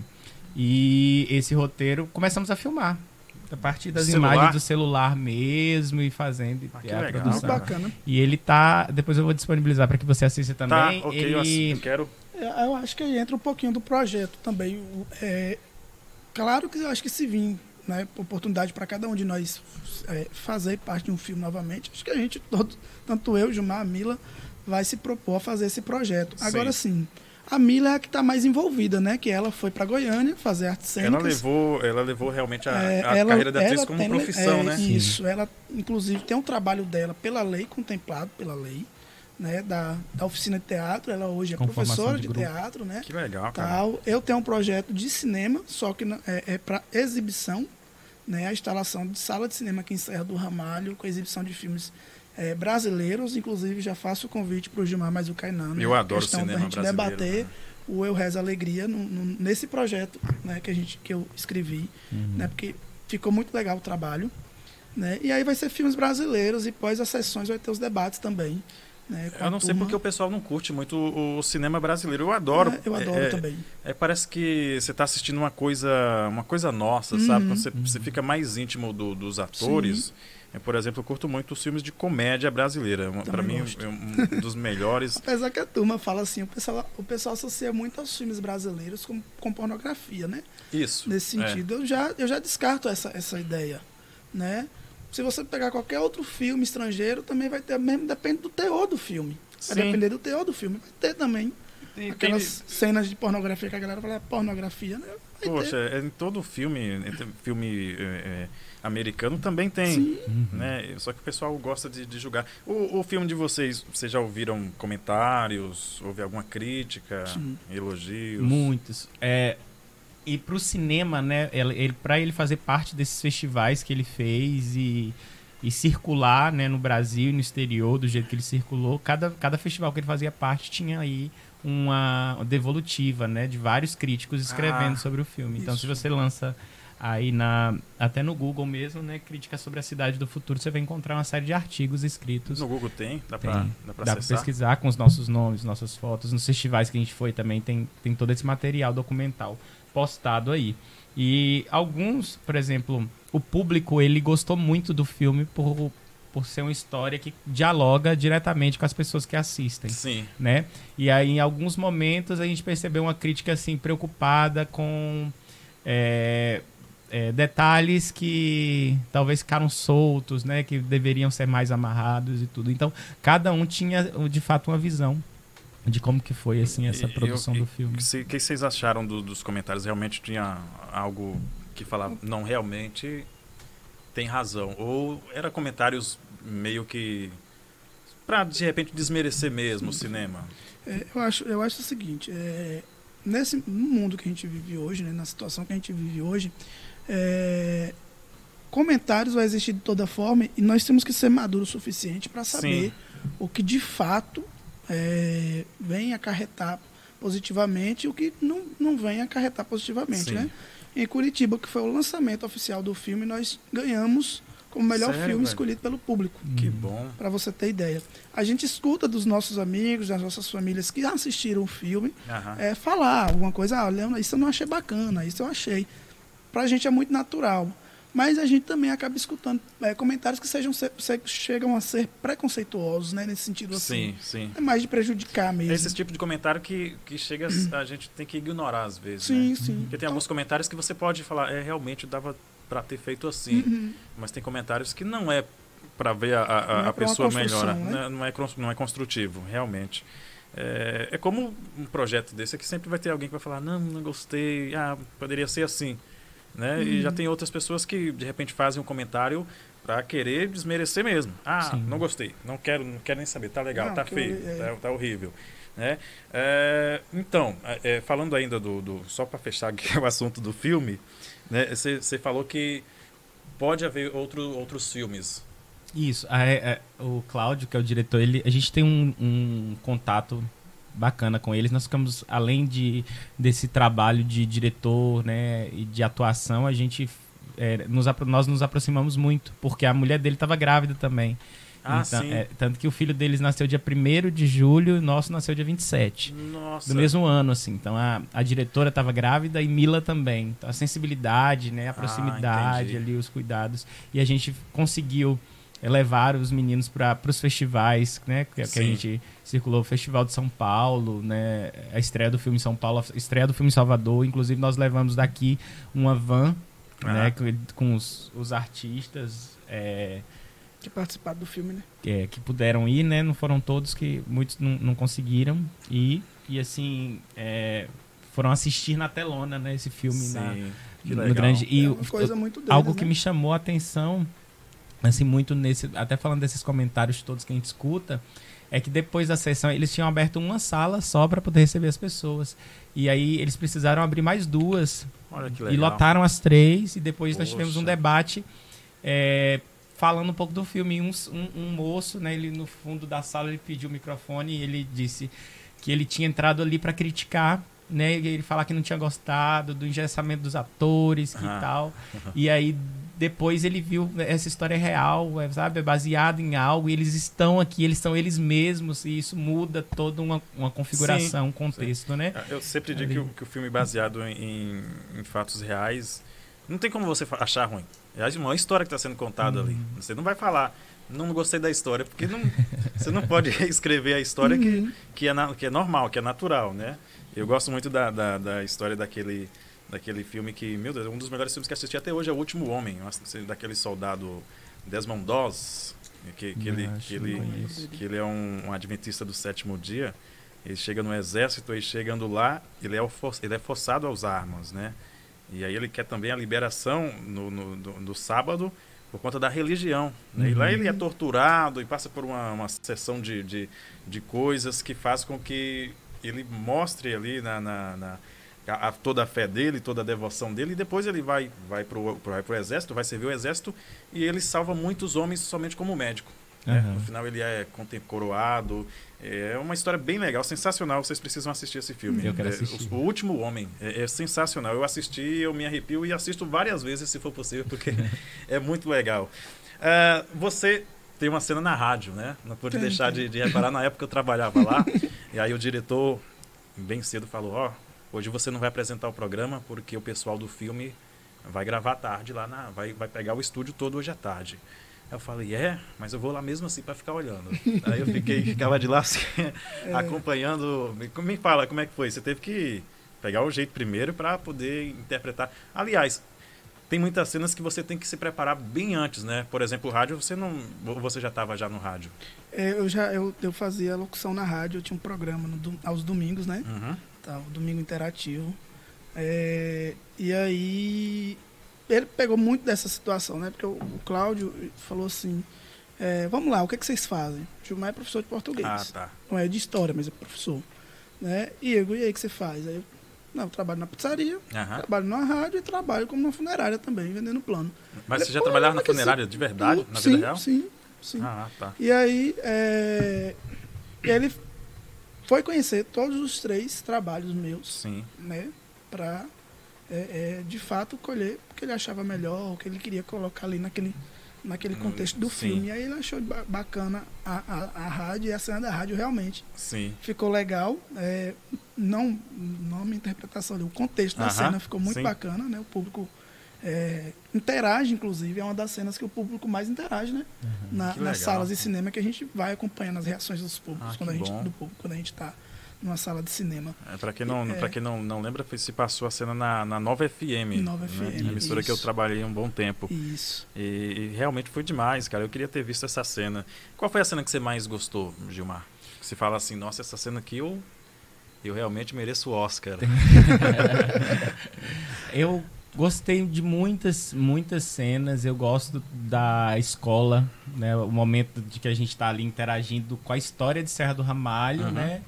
e esse roteiro começamos a filmar. A partir das Celular? imagens do celular mesmo e fazendo Ah, que a legal, produção. bacana. E ele tá. Depois eu vou disponibilizar para que você assista Tá, também. ok, eu, ass- ele... eu quero. É, Eu acho que aí entra um pouquinho do projeto também. É, claro que eu acho que se vir né, oportunidade para cada um de nós é, fazer parte de um filme novamente, acho que a gente, todo, tanto eu, Gilmar, a Mila, vai se propor a fazer esse projeto. Sim. Agora sim, a Mila é a que está mais envolvida, né? Que ela foi para Goiânia fazer artes Ela cênicas. levou, ela levou realmente a, É, a ela- carreira da atriz ela como tem- profissão, é, né? Isso, ela inclusive tem um trabalho dela pela lei, contemplado pela lei, né, da, da oficina de teatro, ela hoje é Com professora de de, teatro, né? Que legal, cara. Tal. Eu tenho um projeto de cinema, só que é, é para exibição, né, a instalação de sala de cinema aqui em Serra do Ramalho, com exibição de filmes é, brasileiros, inclusive já faço o convite para o Gilmar mais o Kainan. né, Eu adoro questão cinema gente brasileiro, debater né? o Eu Rezo Alegria no- no- nesse projeto né, que, a gente, que eu escrevi Uhum. né? Porque ficou muito legal o trabalho. Né? E aí vai ser filmes brasileiros e pós as sessões vai ter os debates também. Né? Eu a não sei porque o pessoal não curte muito o, o cinema brasileiro. Eu adoro. É, eu adoro É, também. é, parece que você está assistindo uma coisa, uma coisa nossa, Uhum. sabe? Você, você fica mais íntimo do- dos atores. É, por exemplo, eu curto muito os filmes de comédia brasileira. Para mim, é um dos melhores. Apesar que a turma fala assim, o pessoal, o pessoal associa muito aos filmes brasileiros com, com pornografia, né? Isso. Nesse é. sentido, eu, já, eu já descarto essa, essa ideia, né? Se você pegar qualquer outro filme estrangeiro, também vai ter, mesmo depende do teor do filme. Vai Sim. depender do teor do filme. Vai ter também Tem- aquelas cenas de pornografia que a galera fala, é pornografia, né? Poxa, é, em todo filme, filme é, é, americano também tem. Sim. Né? Só que o pessoal gosta de, de julgar. O, o filme de vocês, vocês já ouviram comentários? Houve alguma crítica? Sim. Elogios? Muitos. É, e pro cinema, né? Ele, ele, para ele fazer parte desses festivais que ele fez e e circular né, no Brasil e no exterior do jeito que ele circulou, cada, cada festival que ele fazia parte tinha aí uma devolutiva né, de vários críticos escrevendo ah, sobre o filme. Então, isso. se você lança aí na até no Google mesmo, né, crítica sobre a cidade do futuro, você vai encontrar uma série de artigos escritos. No Google tem, dá para dá para pesquisar com os nossos nomes, nossas fotos, nos festivais que a gente foi também tem tem todo esse material documental postado aí. E alguns, por exemplo, o público ele gostou muito do filme por, por ser uma história que dialoga diretamente com as pessoas que assistem. Sim. Né? E aí, em alguns momentos, a gente percebeu uma crítica assim, preocupada com é, é, detalhes que talvez ficaram soltos, né? Que deveriam ser mais amarrados e tudo. Então, cada um tinha, de fato, uma visão de como que foi assim essa produção eu, do filme. O que vocês acharam do, dos comentários? Realmente tinha algo que falava, não, realmente tem razão. Ou era comentários meio que para de repente desmerecer mesmo o cinema. É, eu acho, eu acho o seguinte, é, nesse no mundo que a gente vive hoje, né, na situação que a gente vive hoje, é, comentários vai existir de toda forma e nós temos que ser maduros o suficiente para saber Sim. o que de fato é, vem acarretar positivamente e o que não, não vem acarretar positivamente, Sim. né? Em Curitiba, que foi o lançamento oficial do filme, nós ganhamos como melhor Sério, filme velho? escolhido pelo público. Que bom. Para você ter ideia. A gente escuta dos nossos amigos, das nossas famílias que assistiram o filme, é, falar alguma coisa, ah, Leandro, isso eu não achei bacana, isso eu achei. Pra gente é muito natural. Mas a gente também acaba escutando é, comentários que sejam chegam a ser preconceituosos, né? Nesse sentido assim. Sim, sim. É mais de prejudicar mesmo. É esse tipo de comentário que, que chega a gente tem que ignorar às vezes. Sim, né? sim. Porque tem alguns comentários que você pode falar, é realmente dava para ter feito assim. Uhum. Mas tem comentários que não é para ver a, a, a é pessoa melhor. Né? Não, é, não é construtivo, realmente. É, é como um projeto desse que sempre vai ter alguém que vai falar, não, não gostei, ah, poderia ser assim. Né? Uhum. E já tem outras pessoas que de repente fazem um comentário para querer desmerecer mesmo. Ah, Sim. não gostei, não quero, não quero nem saber, tá legal, não, tá feio, eu, é... tá, tá, horrível. Né? É, então, é, é falando ainda do, do só para fechar aqui o assunto do filme, né? Você falou que pode haver outro, outros filmes. Isso, é, o Cláudio, que é o diretor, ele, a gente tem um, um contato bacana com eles. Nós ficamos, além de, desse trabalho de diretor né, e de atuação, a gente é, nos, nós nos aproximamos muito, porque a mulher dele estava grávida também. Ah, então, é, tanto que o filho deles nasceu dia 1 de julho e o nosso nasceu dia 27. Nossa. Do mesmo ano, assim. Então a, a diretora estava grávida e Mila também. Então a sensibilidade, né, a ah, proximidade ah, ali, os cuidados. E a gente conseguiu levar os meninos para os festivais, né? Que, que, a gente circulou o Festival de São Paulo, né? A estreia do filme em São Paulo, a estreia do filme em Salvador. Inclusive, nós levamos daqui uma van, ah. né? Com, com os, os artistas. É, que participaram do filme, né? É, que puderam ir, né? Não foram todos que muitos não, não conseguiram ir. E assim, é, foram assistir na telona, né? Esse filme Sim, na, no grande. E é coisa muito deles, algo né? que me chamou a atenção assim, muito nesse. Até falando desses comentários todos que a gente escuta, é que depois da sessão eles tinham aberto uma sala só para poder receber as pessoas. E aí eles precisaram abrir mais duas. E lotaram as três, e depois Poxa. nós tivemos um debate é, falando um pouco do filme. Um, um, um, moço, né, ele no fundo da sala, ele pediu o microfone e ele disse que ele tinha entrado ali para criticar né? Ele falar que não tinha gostado do engessamento dos atores e tal. E aí depois ele viu essa história é real, é, sabe? É baseado em algo e eles estão aqui, eles são eles mesmos e isso muda toda uma, uma configuração, sim, um contexto, sim. né? Eu sempre digo que o, que o, filme baseado em, em, fatos reais não tem como você achar ruim. É uma história que está sendo contada ali. Uhum. Você não vai falar, não gostei da história, porque não, você não pode escrever a história que, uhum. que, é na, que é normal, que é natural, né? Eu gosto muito da, da, da história daquele daquele filme que, meu Deus, é um dos melhores filmes que assisti até hoje é O Último Homem, daquele soldado Desmond Doss, que, que, ele, que, ele, que ele é um, um, adventista do sétimo dia. Ele chega no exército e chegando lá, ele é, for, ele é forçado aos armas, né? E aí ele quer também a liberação no, no, do, do sábado por conta da religião. Né? Uhum. E lá uhum. ele é torturado e passa por uma, uma sessão de, de, de coisas que faz com que ele mostre ali na, na, na a, a, toda a fé dele, toda a devoção dele, e depois ele vai, vai para o exército, vai servir o exército, e ele salva muitos homens somente como médico. Uhum. No final ele é coroado. É uma história bem legal, sensacional. Vocês precisam assistir esse filme. Eu quero assistir. É, o, o, Último Homem. É, é, sensacional. Eu assisti, eu me arrepio e assisto várias vezes, se for possível, porque é muito legal. Uh, você tem uma cena na rádio, né? Não pude deixar. De, de, reparar. Na época eu trabalhava lá. e aí o diretor, bem cedo, falou: Ó, oh, hoje você não vai apresentar o programa porque o pessoal do filme vai gravar tarde lá na. Vai, vai pegar o estúdio todo hoje à tarde. Eu falei, é, mas eu vou lá mesmo assim para ficar olhando. Aí eu fiquei, ficava de lá assim, é. acompanhando. Me fala, como é que foi? Você teve que pegar o jeito primeiro para poder interpretar. Aliás, tem muitas cenas que você tem que se preparar bem antes, né? Por exemplo, o rádio, você não. Você já estava já no rádio? É, eu já eu, eu fazia locução na rádio, eu tinha um programa no, aos domingos, né? Uhum. Tá, o domingo interativo. É, e aí ele pegou muito dessa situação, né? Porque o, o Cláudio falou assim: é, vamos lá, o que, é que vocês fazem? O Gilmar é professor de português. Ah, tá. Não é de história, mas é professor. Né? E eu, e aí o que você faz? Aí eu, não, eu trabalho na pizzaria, uhum. trabalho na rádio e trabalho como na funerária também, vendendo plano. Mas você já trabalhava na funerária de verdade, na sim, vida real? Sim, sim. Ah, tá. E aí, é, ele foi conhecer todos os três trabalhos meus, sim. né? Pra é, é, de fato colher o que ele achava melhor, o que ele queria colocar ali naquele, naquele hum, contexto do Sim. filme. E aí ele achou bacana a, a, a rádio e a cena da rádio realmente. Sim. Ficou legal. É, não, não a minha interpretação ali, o contexto da uh -huh. cena ficou muito Sim. bacana, né? O público é, interage, inclusive, é uma das cenas que o público mais interage, né? Uhum. Na, nas legal. salas de cinema que a gente vai acompanhando as reações dos públicos ah, quando, a gente, do público, quando a gente está numa sala de cinema. É, para quem não, é, quem não, não lembra, se passou a cena na, na Nova FM. Nova né? FM. Na emissora isso. que eu trabalhei um bom tempo. Isso. E, e, realmente foi demais, cara. Eu queria ter visto essa cena. Qual foi a cena que você mais gostou, Gilmar? Que você fala assim, nossa, essa cena aqui eu, eu realmente mereço o Oscar. eu Gostei de muitas, muitas cenas. Eu gosto da escola, né? O momento de que a gente está ali interagindo com a história de Serra do Ramalho, uhum. né?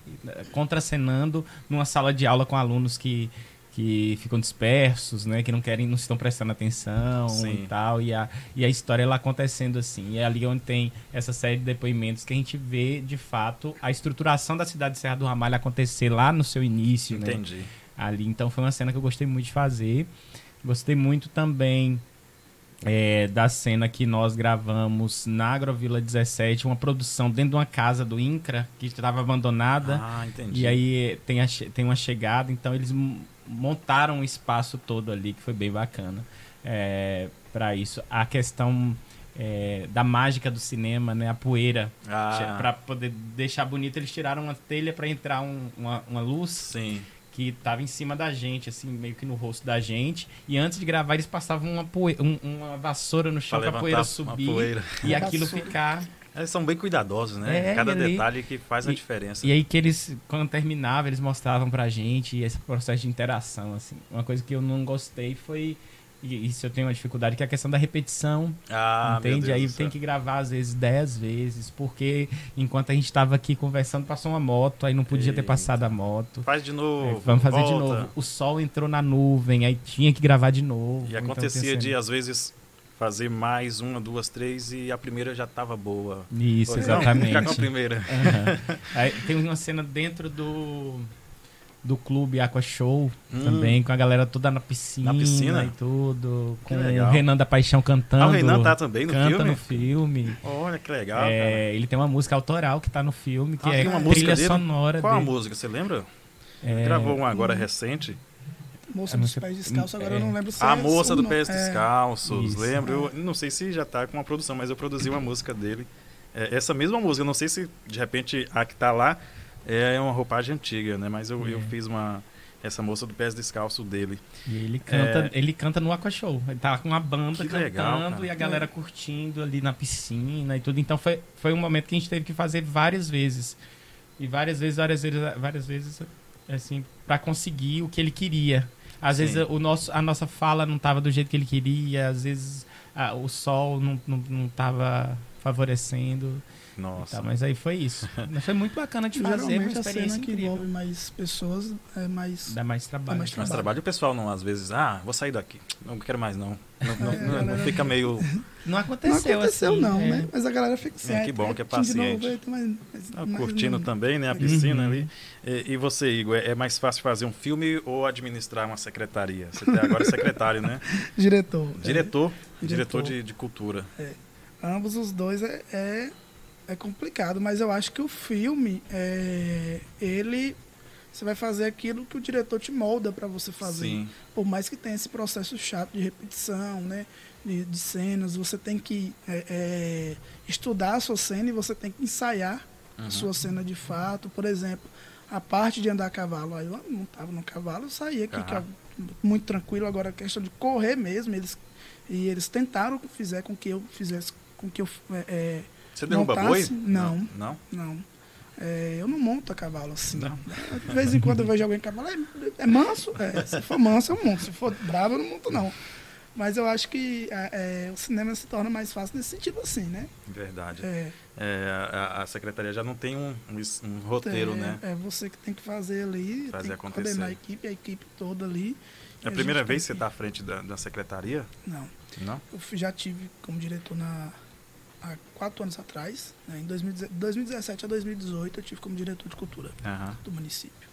Contracenando numa sala de aula com alunos que, que ficam dispersos, né? Que não querem, não estão prestando atenção Sim. e tal. E a, e a história lá acontecendo assim. E é ali onde tem essa série de depoimentos que a gente vê, de fato, a estruturação da cidade de Serra do Ramalho acontecer lá no seu início, né? Entendi. Né? Ali, então foi uma cena que eu gostei muito de fazer. Gostei muito também é, da cena que nós gravamos na Agrovila 17, uma produção dentro de uma casa do INCRA, que estava abandonada. Ah, entendi. E aí tem, a, tem uma chegada, então eles montaram um espaço todo ali, que foi bem bacana é, para isso. A questão é, da mágica do cinema, né? A poeira. Ah. Para poder deixar bonito, eles tiraram uma telha para entrar um, uma, uma luz. Sim que estava em cima da gente, assim, meio que no rosto da gente. E antes de gravar, eles passavam uma, poeira, um, uma vassoura no chão para a poeira subir poeira. e aquilo ficar. Eles são bem cuidadosos, né? É, Cada detalhe que faz a diferença. E aí que eles, quando terminava, eles mostravam pra gente esse processo de interação, assim. Uma coisa que eu não gostei foi e isso eu tenho uma dificuldade, que é a questão da repetição. Ah, entende? Aí tem que gravar às vezes dez vezes, porque enquanto a gente estava aqui conversando, passou uma moto, aí não podia Eita. ter passado a moto. Faz de novo. É, vamos fazer volta. de novo. O sol entrou na nuvem, aí tinha que gravar de novo. E então, acontecia de, às vezes, fazer mais uma, duas, três e a primeira já estava boa. Isso, exatamente. Ficar com a primeira. Uhum. Aí, tem uma cena dentro do do clube Aqua Show hum. também, com a galera toda na piscina, na piscina? e tudo. Com o Renan da Paixão cantando. Ah, o Renan tá também no canta filme? no filme. Olha que legal. É, ele tem uma música autoral que tá no filme, que ah, é uma trilha dele? sonora. Qual dele. a música, você lembra? É... Gravou uma agora recente. Moça dos Pés Descalços, agora é. eu não lembro se A é Moça dos Pés é. Descalços, lembro. Eu não sei se já tá com uma produção, mas eu produzi uma música dele. É, essa mesma música, não sei se de repente a que tá lá é uma roupagem antiga, né? Mas eu, eu é. fiz uma essa moça do pés descalço dele. E ele canta, é... ele canta no Aqua Show. Ele tá com uma banda que cantando legal, e a galera curtindo ali na piscina e tudo. Então foi, foi um momento que a gente teve que fazer várias vezes. E várias vezes, várias vezes, várias vezes, assim, para conseguir o que ele queria. Às Sim. vezes o nosso, a nossa fala não tava do jeito que ele queria, às vezes o sol não, não, não tava favorecendo. Nossa. Tá, mas aí foi isso. Mas foi muito bacana de fazer, uma Geralmente a experiência cena que incrível. envolve mais pessoas é mais. Dá mais trabalho. mais Mas trabalho. trabalho o pessoal não, às vezes, ah, vou sair daqui. Não quero mais, não. Não, não- É, não- não fica meio. Não Não aconteceu, aconteceu, assim, não, é. né? Mas a galera fica assim. É, que bom que é de novo, paciente. eita, mas- mas- Ah, mas curtindo também, né? A piscina Uhum. ali. E, e você, Igor, é é mais fácil fazer um filme ou administrar uma secretaria? Você tem agora secretário, né? Diretor. é. Diretor. Diretor, Diretor. de, de cultura. ambos os dois é, é, é complicado, mas eu acho que o filme, é, ele. Você vai fazer aquilo que o diretor te molda para você fazer. Sim. Por mais que tenha esse processo chato de repetição, né? De, de cenas, você tem que é, é, estudar a sua cena e você tem que ensaiar Uhum. a sua cena de fato. Por exemplo, a parte de andar a cavalo. Aí eu não estava no cavalo, eu saí aqui, é Aham. muito tranquilo. Agora a questão de correr mesmo, eles, e eles tentaram fizer com que eu fizesse com que eu é, é, Você derruba boi? Não. Não? não. É, eu não monto a cavalo assim. Não. De vez em quando eu vejo alguém cavalo, é, é manso? É, se for manso, eu monto. Se for bravo, eu não monto, não. Mas eu acho que é, é, o cinema se torna mais fácil nesse sentido assim, né? Verdade. É, É, a, a secretaria já não tem um, um, um roteiro, é, né? É você que tem que fazer ali, Fazer acontecer. coordenar a equipe, a equipe toda ali. É a primeira vez que você está à frente da, da secretaria? Não. Não? Eu já tive como diretor na, há quatro anos atrás. Né? Em 2017 2017 a 2018 eu tive como diretor de cultura Aham, do município.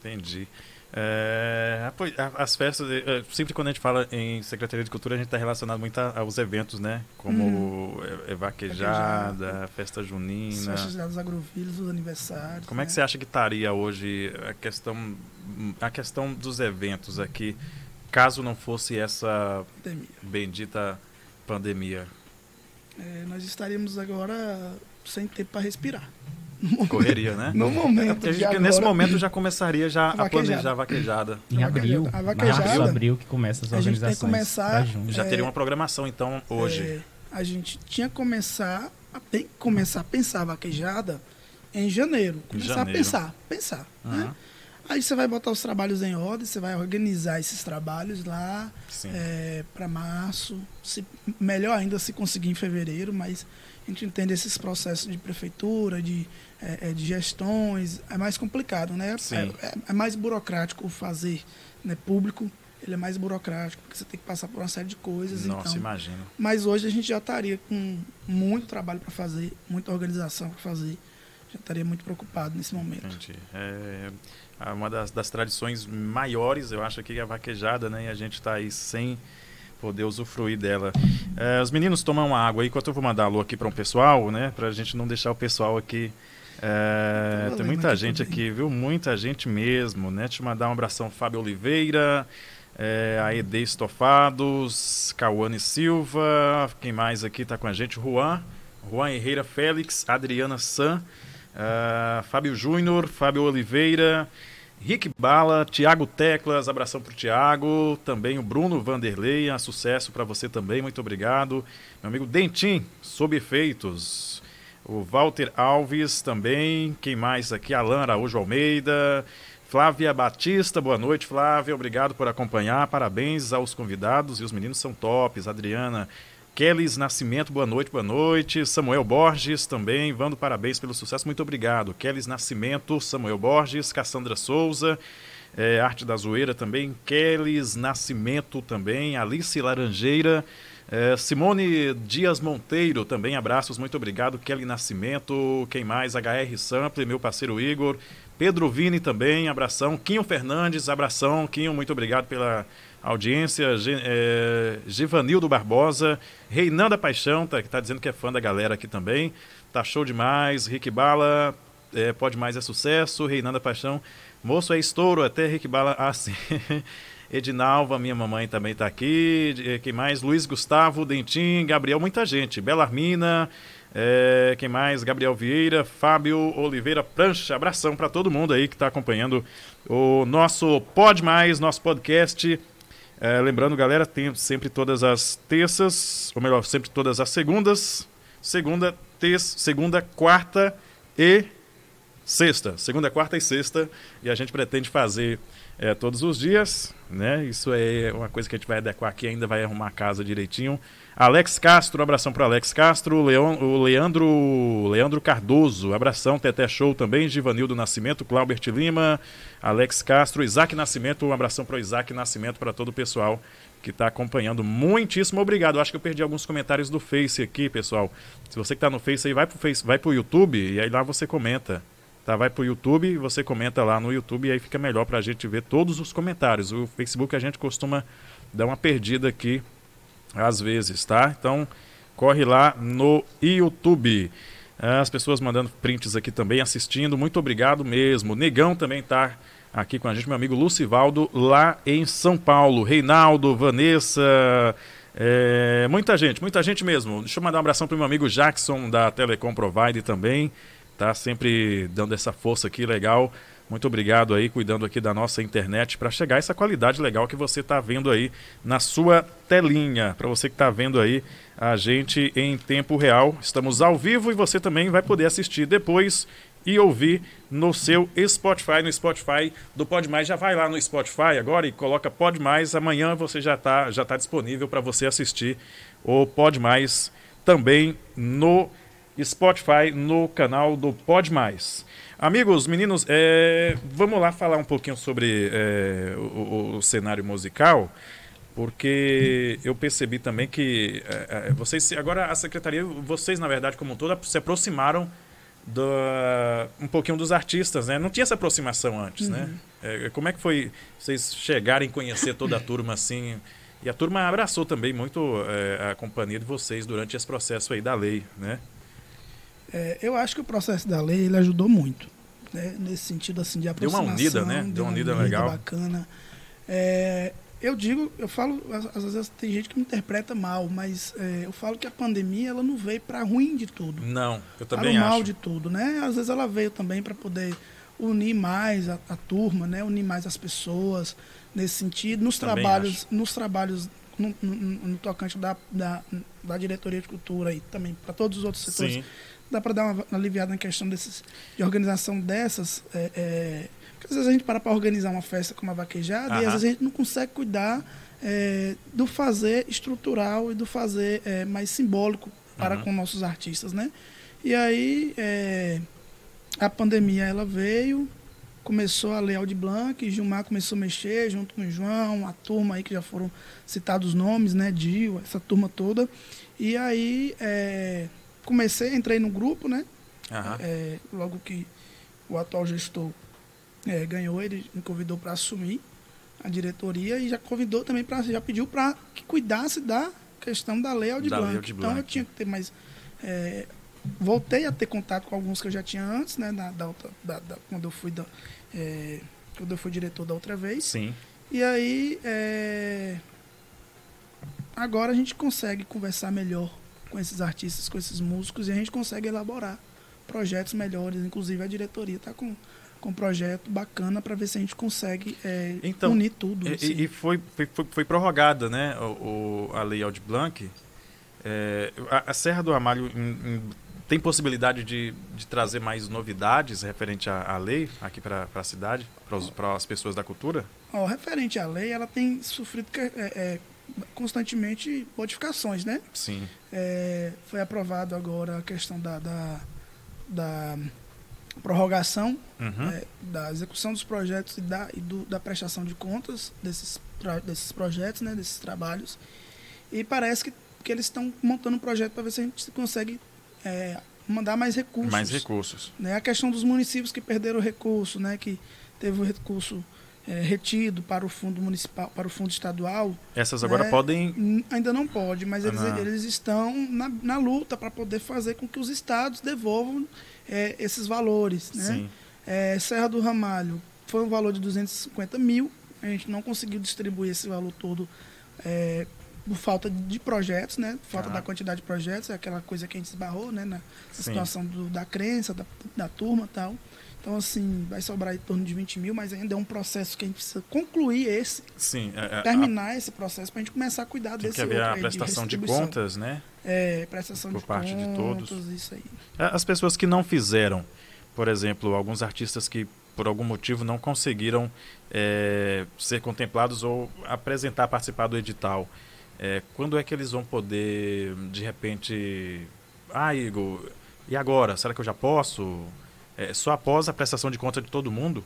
entendi. É, as festas, é, sempre quando a gente fala em Secretaria de Cultura, a gente está relacionado muito aos eventos, né? Como é, é vaquejada, Vaquejada. festa As junina. festas dos agrovilhos, os aniversários. Como é que né? você acha que estaria hoje a questão, a questão dos eventos aqui, caso não fosse essa Pandemia. bendita pandemia? É, nós estaríamos agora sem tempo para respirar. Correria, né? No É, momento. a gente, agora, nesse momento já começaria já a, planejar a vaquejada. Em abril, A março, vaquejada, abril que começa as a gente tem que organizações começar- pra junho. Já É, teria uma programação, então, hoje. é, a gente tinha que começar a, tem que começar a pensar a vaquejada em janeiro. Começar janeiro. a pensar, pensar. Né? Aí você vai botar os trabalhos em ordem, você vai organizar esses trabalhos lá Sim. para março. Se, melhor ainda se conseguir em fevereiro, mas a gente entende esses processos de prefeitura, de, é, é, de gestões, é mais complicado, né? É, é- é mais burocrático fazer né, público, ele é mais burocrático, porque você tem que passar por uma série de coisas. Nossa, então, imagino. mas hoje a gente já estaria com muito trabalho para fazer, muita organização para fazer. Já estaria muito preocupado nesse momento. Entendi. É, é uma das, das tradições maiores, eu acho, aqui é a vaquejada, né? E a gente está aí sem poder usufruir dela. É, os meninos tomam água aí, enquanto eu vou mandar alô aqui para um pessoal, né? Para a gente não deixar o pessoal aqui. É, Tô tem muita gente também. aqui, viu? Muita gente mesmo, né? Eu mandar um abração Fábio Oliveira, é, a Ede Estofados, Cauane Silva, quem mais aqui está com a gente? Juan, Juan Herrera Félix, Adriana San, ah, Fábio Júnior, Fábio Oliveira, Rick Bala, Tiago Teclas, abração pro Tiago, também o Bruno Vanderlei, ah, sucesso para você também, muito obrigado. Meu amigo Dentim, sob efeitos. O Walter Alves também, quem mais aqui? Alan Araújo Almeida, Flávia Batista, boa noite, Flávia, obrigado por acompanhar, parabéns aos convidados e os meninos são tops. Adriana Kellys Nascimento, boa noite, boa noite. Samuel Borges também, Vando, parabéns pelo sucesso, muito obrigado. Kellys Nascimento, Samuel Borges, Cassandra Souza, é, Arte da Zoeira também, Kellys Nascimento também, Alice Laranjeira, é, Simone Dias Monteiro também, abraços, muito obrigado. Kelly Nascimento, quem mais? HR Sample, meu parceiro Igor. Pedro Vini também, abração. Quinho Fernandes, abração. Quinho, muito obrigado pela audiência. É, Givanildo Barbosa. Reinanda Paixão, tá, que tá dizendo que é fã da galera aqui também. Tá show demais. Rick Bala, é, pode mais é sucesso. Reinanda Paixão, moço é estouro. Até Rick Bala, ah, sim. Edinalva, minha mamãe também está aqui. Eh, Quem mais? Luiz Gustavo, Dentim, Gabriel, muita gente. Bela Armina, eh, quem mais? Gabriel Vieira, Fábio Oliveira Prancha. Abração para todo mundo aí que está acompanhando o nosso Pod Mais, nosso podcast. Eh, lembrando, galera, tem sempre todas as terças, ou melhor, sempre todas as segundas. Segunda, terça, segunda, quarta e sexta. Segunda, quarta e sexta. E a gente pretende fazer é, todos os dias, né? Isso é uma coisa que a gente vai adequar aqui, ainda vai arrumar a casa direitinho. Alex Castro, abração para Alex Castro. o Leandro, Leandro Cardoso, abração. Teté Show também. Givanildo Nascimento, Claubert Lima, Alex Castro, Isaac Nascimento. Um abração para o Isaac Nascimento, para todo o pessoal que está acompanhando. Muitíssimo obrigado. Acho que eu perdi alguns comentários do Face aqui, pessoal. Se você que está no Face aí, vai pro Face, vai YouTube e aí lá você comenta. Tá, vai pro YouTube, você comenta lá no YouTube e aí fica melhor para a gente ver todos os comentários. O Facebook a gente costuma dar uma perdida aqui às vezes, tá? Então, corre lá no YouTube. As pessoas mandando prints aqui também, assistindo. Muito obrigado mesmo. Negão também tá aqui com a gente, meu amigo Lucivaldo, lá em São Paulo. Reinaldo, Vanessa, é, muita gente, muita gente mesmo. Deixa eu mandar um abração para meu amigo Jackson da Telecom Provide também. Tá sempre dando essa força aqui, legal. Muito obrigado aí, cuidando aqui da nossa internet para chegar essa qualidade legal que você está vendo aí na sua telinha. Para você que está vendo aí a gente em tempo real. Estamos ao vivo e você também vai poder assistir depois e ouvir no seu Spotify, no Spotify do Pod Mais. Já vai lá no Spotify agora e coloca Pod Mais. Amanhã você já está já tá disponível para você assistir o Pod Mais também no Spotify, no canal do Pod Mais. Amigos, meninos, é, vamos lá falar um pouquinho sobre é, o, o, cenário musical, porque eu percebi também que é, é, vocês, agora a secretaria, vocês na verdade como um todo, se aproximaram do, um pouquinho dos artistas, né? Não tinha essa aproximação antes, né? uhum. né? como é que foi vocês chegarem a conhecer toda a turma assim? E a turma abraçou também muito é, a companhia de vocês durante esse processo aí da lei, né? É, eu acho que o processo da lei ele ajudou muito, né? nesse sentido assim de aproximação. Deu uma unida, né? Deu, deu uma unida, legal. bacana. É, eu digo, eu falo, às vezes tem gente que me interpreta mal, mas é, eu falo que a pandemia ela não veio para ruim de tudo. Não, eu também para o mal de tudo, né? Às vezes ela veio também para poder unir mais a, a, turma, né? Unir mais as pessoas nesse sentido, nos também trabalhos, acho. nos trabalhos no, no, no tocante da, da, da, diretoria de cultura e também para todos os outros setores. Sim dá para dar uma aliviada na questão desses, de organização dessas. É, é, porque às vezes a gente para para organizar uma festa como a vaquejada uhum. e às vezes a gente não consegue cuidar é, do fazer estrutural e do fazer é, mais simbólico para uhum. com nossos artistas, né? E aí é, a pandemia ela veio, começou a Lei Aldir Blanc, Gilmar começou a mexer junto com o João, a turma aí que já foram citados os nomes, né? Dio, essa turma toda. E aí é, comecei, entrei no grupo, né? Uhum. É, logo que o atual gestor é, ganhou, ele me convidou para assumir a diretoria e já convidou também para já pediu para que cuidasse da questão da lei Aldir Blanc. Então eu tinha que ter mais é, voltei a ter contato com alguns que eu já tinha antes, né, da, da, da, da quando eu fui da, é, quando eu fui diretor da outra vez. Sim. E aí é, agora a gente consegue conversar melhor com esses artistas, com esses músicos, e a gente consegue elaborar projetos melhores. Inclusive, a diretoria está com, com um projeto bacana para ver se a gente consegue é, então, unir tudo. E, assim. e foi, foi, foi, prorrogada né, o, o, a Lei Aldir Blanc. É, a, a, Serra do Ramalho em, em, tem possibilidade de, de trazer mais novidades referente à, à lei aqui para a cidade, para as pessoas da cultura? Oh, referente à lei, ela tem sofrido é, é constantemente modificações, né? Sim. É, foi aprovado agora a questão da, da, da prorrogação uhum. é, da execução dos projetos e, da, e do, da prestação de contas desses, desses projetos, né, desses trabalhos. E parece que, que eles estão montando um projeto para ver se a gente consegue é, mandar mais recursos. Mais recursos. Né? A questão dos municípios que perderam o recurso, né, que teve o recurso é, retido para o fundo municipal, para o fundo estadual. Essas agora né? podem. Ainda não pode, mas eles, ah, eles estão na, na luta para poder fazer com que os estados devolvam é, esses valores. Né? É, Serra do Ramalho foi um valor de 250 mil. A gente não conseguiu distribuir esse valor todo é, por falta de projetos, né? Falta ah. da quantidade de projetos, é aquela coisa que a gente esbarrou, né? Na, na situação do, da crença, da, da turma e tal. Então, assim, vai sobrar em torno de 20 mil, mas ainda é um processo que a gente precisa concluir esse. Sim. É, é terminar a, esse processo para a gente começar a cuidar desse que haver a prestação de, de, contas, né? É, prestação Por de parte contas, de todos. isso aí. É, as pessoas que não fizeram, por exemplo, alguns artistas que por algum motivo não conseguiram é, ser contemplados ou apresentar, participar do edital. É, quando é que eles vão poder, de repente, ah, Igor, e agora? Será que eu já posso? É, só após a prestação de conta de todo mundo?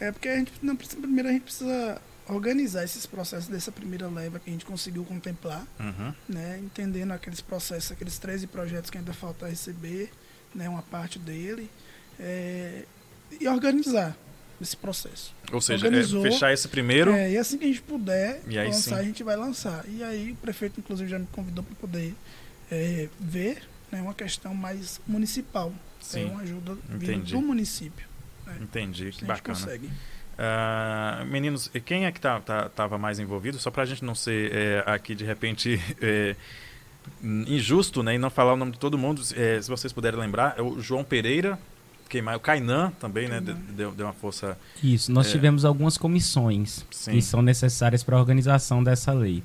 É porque a gente não precisa, primeiro a gente precisa organizar esses processos dessa primeira leva que a gente conseguiu contemplar, Uhum. né, entendendo aqueles processos, aqueles 13 projetos que ainda falta receber, né, uma parte dele, é, e organizar esse processo. Ou seja, é, fechar esse primeiro. É, e assim que a gente puder lançar, sim. a gente vai lançar. E aí o prefeito, inclusive, já me convidou para poder é, ver né, uma questão mais municipal. Sim, É uma ajuda entendi. do município. Entendi, Se que a gente bacana. consegue. Ah, meninos, e quem é que tá, tá- tava mais envolvido? Só pra gente não ser é, aqui de repente é, injusto, né? E não falar o nome de todo mundo, é, se vocês puderem lembrar, é o João Pereira, quem mais? O Kainan também, né? Kainan. Deu, deu uma força. Isso, nós É. tivemos algumas comissões Sim. que são necessárias para a organização dessa lei.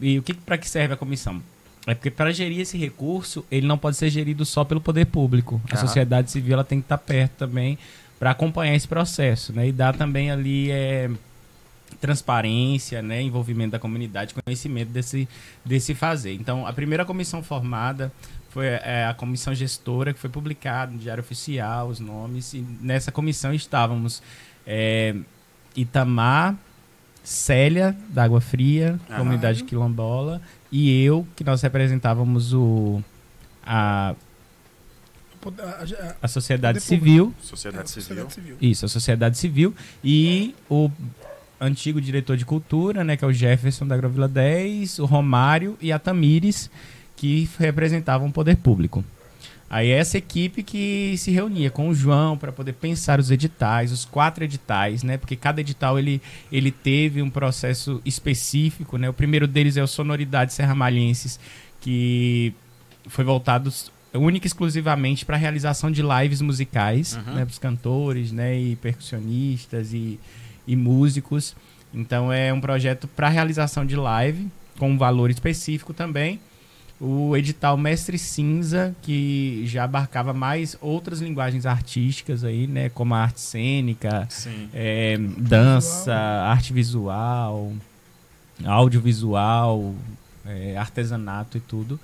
E o que para que serve a comissão? É porque para gerir esse recurso, ele não pode ser gerido só pelo poder público. A Ah. sociedade civil ela tem que estar perto também para acompanhar esse processo, né? E dar também ali é, transparência, né? Envolvimento da comunidade, conhecimento desse, desse fazer. Então, a primeira comissão formada foi é, a comissão gestora, que foi publicada no Diário Oficial, os nomes. E nessa comissão estávamos é, Itamar, Célia, da Água Fria, comunidade quilombola, e eu, que nós representávamos o, a, A- sociedade civil. Sociedade é, Civil. sociedade civil. Isso, a sociedade civil. E o antigo diretor de cultura, né, que é o Jefferson da Agrovila 10, o Romário e a Tamires, que representavam o poder público. Aí essa equipe que se reunia com o João para poder pensar os editais, os quatro editais, né? Porque cada edital ele, ele teve um processo específico, né? O primeiro deles é o Sonoridade Serra Malhenses, que foi voltado única e exclusivamente para a realização de lives musicais, Uhum. né? Para os cantores, né? E percussionistas e, e músicos. Então é um projeto para realização de live com um valor específico também o edital Mestre Cinza, que já abarcava mais outras linguagens artísticas aí, né? Como a arte cênica, é, dança, arte visual, audiovisual, é, artesanato e tudo.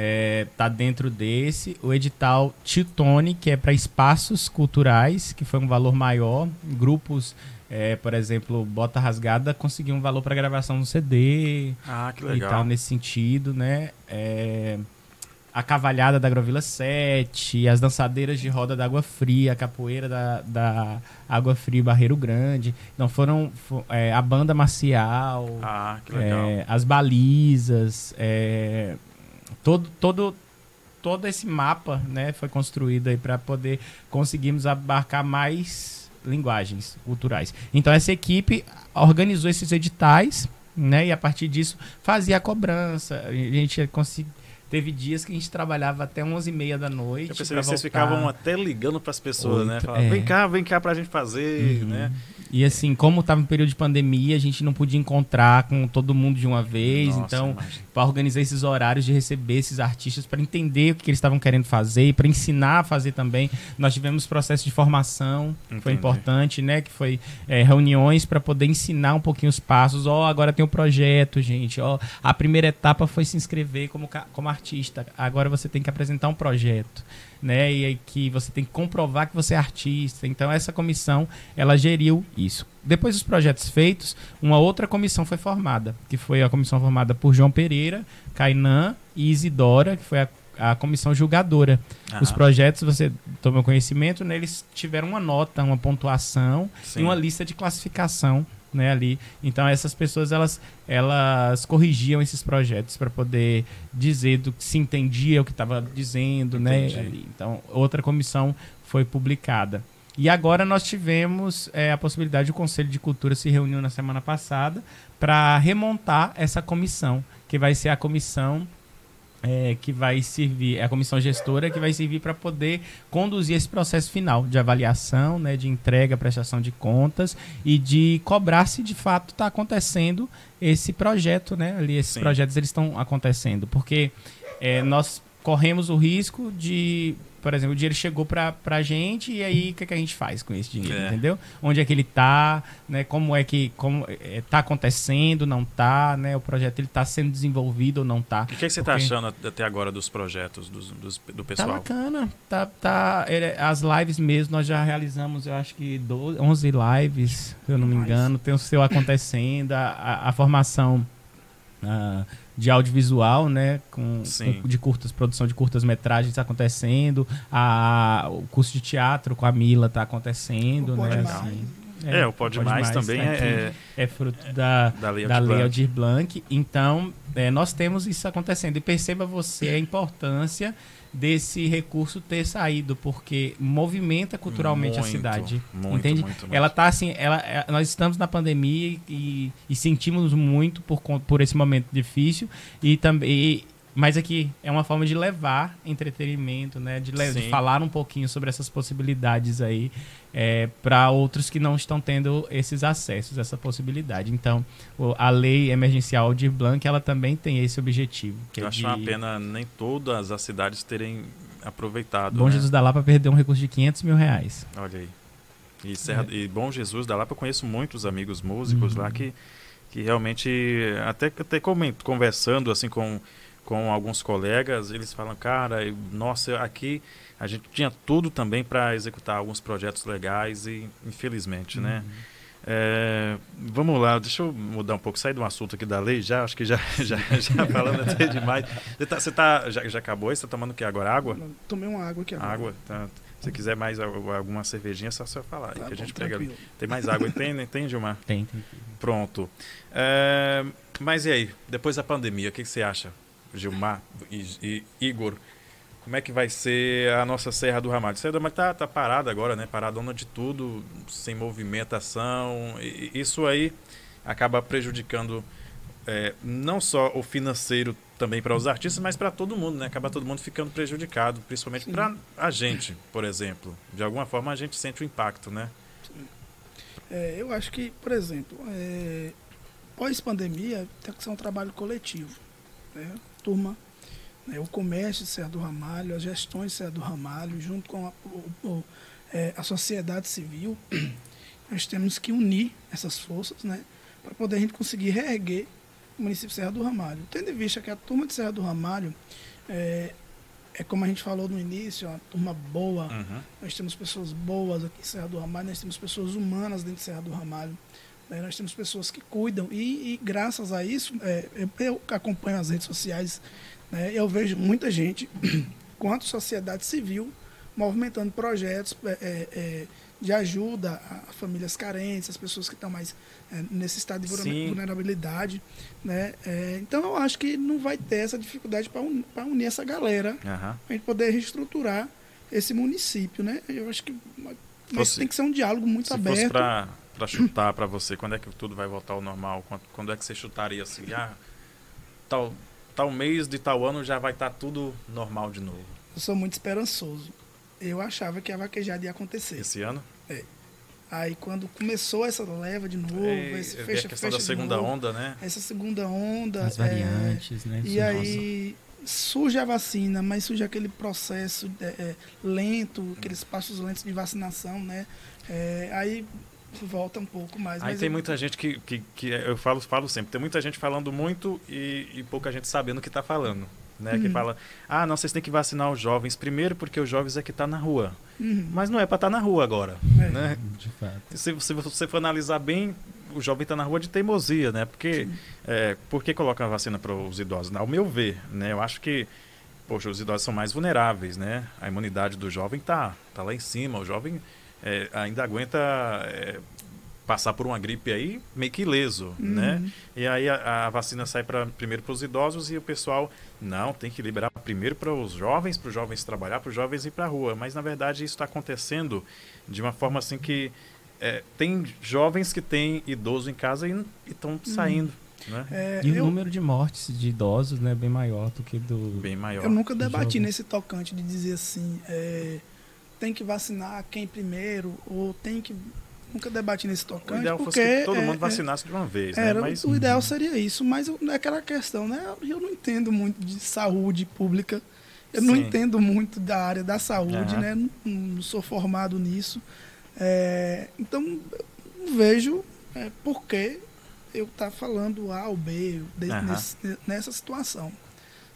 É, tá dentro desse. O edital Titone, que é para espaços culturais, que foi um valor maior. Grupos, é, por exemplo, Bota Rasgada conseguiu um valor para gravação do CD Ah, que e legal. tal nesse sentido, né? É, a cavalhada da Agrovila 7, as dançadeiras de roda da Água Fria, a capoeira da, da Água Fria e Barreiro Grande. Então foram fo- é, a banda marcial, Ah, que legal. é, as balizas, é, todo, todo, todo esse mapa né, foi construído aí para poder conseguirmos abarcar mais linguagens culturais. Então essa equipe organizou esses editais, né, e a partir disso fazia a cobrança. A gente consegui- teve dias que a gente trabalhava até 11h30 da noite. Eu percebi que vocês ficavam até ligando para as pessoas, né? Oito, Falavam, é. Vem cá, vem cá pra gente fazer, Uhum. né? E assim, como estava em período de pandemia, a gente não podia encontrar com todo mundo de uma vez. Nossa, então, para organizar esses horários de receber esses artistas para entender o que, eles estavam querendo fazer e para ensinar a fazer também. Nós tivemos processo de formação, que foi importante, né? Que foi é, reuniões para poder ensinar um pouquinho os passos. Ó, agora tem o projeto, gente. Ó, a primeira etapa foi se inscrever como, como artista. Agora você tem que apresentar um projeto. Né, e aí que você tem que comprovar que você é artista. Então essa comissão ela geriu isso. Depois dos projetos feitos, uma outra comissão foi formada, que foi a comissão formada por João Pereira, Kainan e Isidora, que foi a, a comissão julgadora. Os Aham. projetos, você tomou conhecimento, né, eles tiveram uma nota, uma pontuação Sim. e uma lista de classificação né, ali. Então essas pessoas elas, elas corrigiam esses projetos para poder dizer do que se entendia o que estava dizendo, né? Entendi. ali. Então outra comissão foi publicada. E agora nós tivemos é, a possibilidade, o Conselho de Cultura se reuniu na semana passada para remontar essa comissão, que vai ser a comissão é, que vai servir, é a comissão gestora que vai servir para poder conduzir esse processo final de avaliação, né, de entrega, prestação de contas e de cobrar se de fato está acontecendo esse projeto, né? Ali esses Sim. projetos eles estão acontecendo, porque é, nós corremos o risco de por exemplo, o dinheiro chegou para a gente e aí o que, que, a gente faz com esse dinheiro, é. entendeu? Onde é que ele está, né? Como é que como é, tá acontecendo, não está, né? O projeto ele tá sendo desenvolvido ou não está? O que, que você está achando até agora dos projetos dos, dos, do pessoal? Tá bacana, tá, tá as lives mesmo nós já realizamos, eu acho que 12, 11 lives, se eu não me engano, tem o seu acontecendo, a, a, a formação uh, de audiovisual, né? Com, com, de curtas, produção de curtas metragens acontecendo. A, o curso de teatro com a Mila está acontecendo, né? Assim, é, é, o Pode, Pode Mais, Mais também tá é, é, fruto da, da Lei, da Lei Aldir Blanc. Então, é, nós temos isso acontecendo. E perceba você a importância desse recurso ter saído, porque movimenta culturalmente muito, a cidade. Muito, entende? Muito, ela tá assim, ela, nós estamos na pandemia e, e sentimos muito por, por esse momento difícil e também mas aqui é uma forma de levar entretenimento, né? De, de falar um pouquinho sobre essas possibilidades aí é, para outros que não estão tendo esses acessos, essa possibilidade. Então, a lei emergencial de Blanc, ela também tem esse objetivo. Eu é acho de... uma pena nem todas as cidades terem aproveitado. Bom né? Jesus da Lapa perdeu um recurso de 500 mil reais. Olha aí. E, Serra, é. e Bom Jesus da Lapa, eu conheço muitos amigos músicos uhum. lá que, que realmente, até, até conversando assim com com alguns colegas, eles falam, cara, nossa, aqui a gente tinha tudo também para executar alguns projetos legais e infelizmente, né? uhum. né? É, vamos lá, deixa eu mudar um pouco, sair do assunto aqui da lei, já acho que já, já, já falando até demais. Você, tá, você tá, já, já acabou? Você está tomando o que agora? Água? Tomei uma água aqui agora. Água, tá. Se quiser mais alguma cervejinha, é só você falar. Tá que a gente pega. Tem mais água? Tem, tem, Gilmar? Tem, tem. Pronto. É, mas e aí, depois da pandemia, o que, que você acha? Gilmar e, e, Igor, como é que vai ser a nossa Serra do Ramalho? Serra do Ramalho está tá parada agora, né? Paradona de tudo, sem movimentação. E, isso aí acaba prejudicando é, não só o financeiro também para os artistas, mas para todo mundo, né? Acaba todo mundo ficando prejudicado, principalmente para a gente, por exemplo. De alguma forma a gente sente o impacto, né? É, eu acho que, por exemplo, é, pós-pandemia tem que ser um trabalho coletivo. Né? Turma, né, o comércio de Serra do Ramalho, as gestões de Serra do Ramalho, junto com a, o, é, a sociedade civil, nós temos que unir essas forças né, para poder a gente conseguir reerguer o município de Serra do Ramalho. Tendo em vista que a turma de Serra do Ramalho é, é como a gente falou no início, é uma turma boa. Uhum. Nós temos pessoas boas aqui em Serra do Ramalho, nós temos pessoas humanas dentro de Serra do Ramalho. Né? Nós temos pessoas que cuidam e, e graças a isso, é, eu, eu, acompanho as redes sociais, né? eu vejo muita gente, quanto sociedade civil, movimentando projetos é, é, é de ajuda a famílias carentes, as pessoas que estão mais é, nesse estado de Sim. vulnerabilidade. Né? É, então eu acho que não vai ter essa dificuldade para un, unir essa galera, uhum. para a gente poder reestruturar esse município. Né? Eu acho que mas tem que ser um diálogo muito se aberto para chutar para você? Quando é que tudo vai voltar ao normal? Quando, quando é que você chutaria assim? Ah, tal, tal mês de tal ano já vai estar tá tudo normal de novo. Eu sou muito esperançoso. Eu achava que a vaquejada ia acontecer. Esse ano? É. Aí quando começou essa leva de novo, Ei, esse fecha, a questão fecha da segunda novo, onda, né? Essa segunda onda. As variantes, é, né? E aí surge a vacina, mas surge aquele processo é, é, lento, aqueles passos lentos de vacinação, né? É, aí volta um pouco mais. Aí tem eu... muita gente que, que, que, eu falo, falo sempre, tem muita gente falando muito e, e pouca gente sabendo o que está falando. Né, uhum. Que fala, ah, não, vocês têm que vacinar os jovens primeiro porque os jovens é que estão tá na rua. Uhum. Mas não é para estar tá na rua agora. É. Né? De fato. Se, se você for analisar bem, o jovem está na rua de teimosia, né? Porque é, por que coloca a vacina para os idosos? Ao meu ver, né? Eu acho que poxa, os idosos são mais vulneráveis, né? A imunidade do jovem tá, tá lá em cima. O jovem é, ainda aguenta é, passar por uma gripe aí meio que ileso, uhum. né? E aí a, a vacina sai pra, primeiro para os idosos e o pessoal não tem que liberar primeiro para os jovens, para os jovens trabalhar, para os jovens ir para a rua. Mas na verdade isso está acontecendo de uma forma assim que é, tem jovens que têm idoso em casa e estão uhum. saindo. Né? É, e o número de mortes de idosos né, é bem maior do que do. Bem maior. Eu nunca debati nesse tocante de dizer assim. É, tem que vacinar quem primeiro, ou tem que. Nunca debati nesse tocante. O ideal porque, fosse que todo é, mundo é, vacinasse de uma vez. Né? Era, Mas... O ideal seria isso, mas é aquela questão, né? Eu não entendo muito de saúde pública Eu não Sim. entendo muito da área da saúde, Aham. né? Não, não sou formado nisso. É, então, não vejo é, por que eu estar falando A ou B de- Aham. nesse- nessa situação,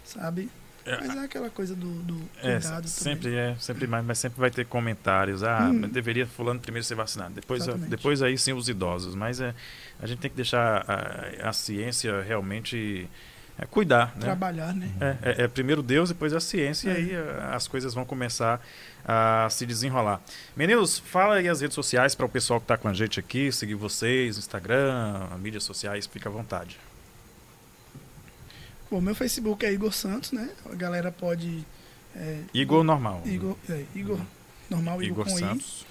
sabe? É, Mas é aquela coisa do, do É, cuidado sempre também. é, sempre mais, mas sempre vai ter comentários. Ah, Hum. deveria fulano primeiro ser vacinado. Depois, Exatamente. depois aí sim os idosos. Mas é, a gente tem que deixar a, a ciência realmente é, cuidar, né? Trabalhar, né? É, é- é primeiro Deus, depois a ciência, É. e aí ah, as coisas vão começar a se desenrolar. Meninos, fala aí as redes sociais para o pessoal que está com a gente aqui, seguir vocês, Instagram, mídias sociais, fica à vontade. Bom, meu Facebook é Igor Santos, né? A galera pode. é, Igor normal. Igor, é, Igor normal, Igor, Igor com Santos.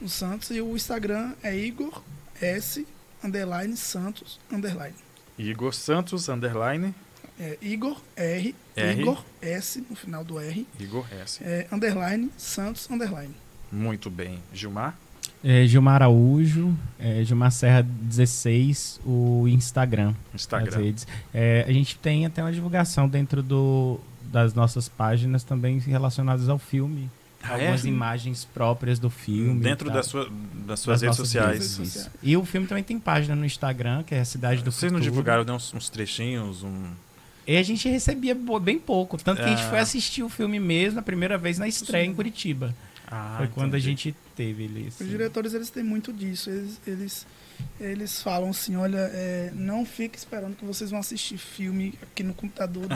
I, o Santos. E o Instagram é Igor S underline Santos underline. Igor Santos, underline, É Igor R, R. Igor S no final do R, Igor S. é, underline Santos underline. Muito bem. Gilmar? É, Gilmar Araújo, é, Gilmar Serra 16, o Instagram. Instagram. redes. É, a gente tem até uma divulgação dentro do, das nossas páginas também relacionadas ao filme. Ah, algumas é? imagens próprias do filme. Dentro das, sua, das suas Das redes sociais. redes sociais. E o filme também tem página no Instagram, que é a Cidade do Vocês não Futuro. divulgaram né, uns, uns trechinhos? Um... E a gente recebia bem pouco. Tanto que a gente Ah. foi assistir o filme mesmo, a primeira vez na estreia em Curitiba. Ah, foi quando a gente teve ele. Os assim. diretores eles têm muito disso. Eles, eles, eles falam assim, olha, é, não fique esperando que vocês vão assistir filme aqui no computador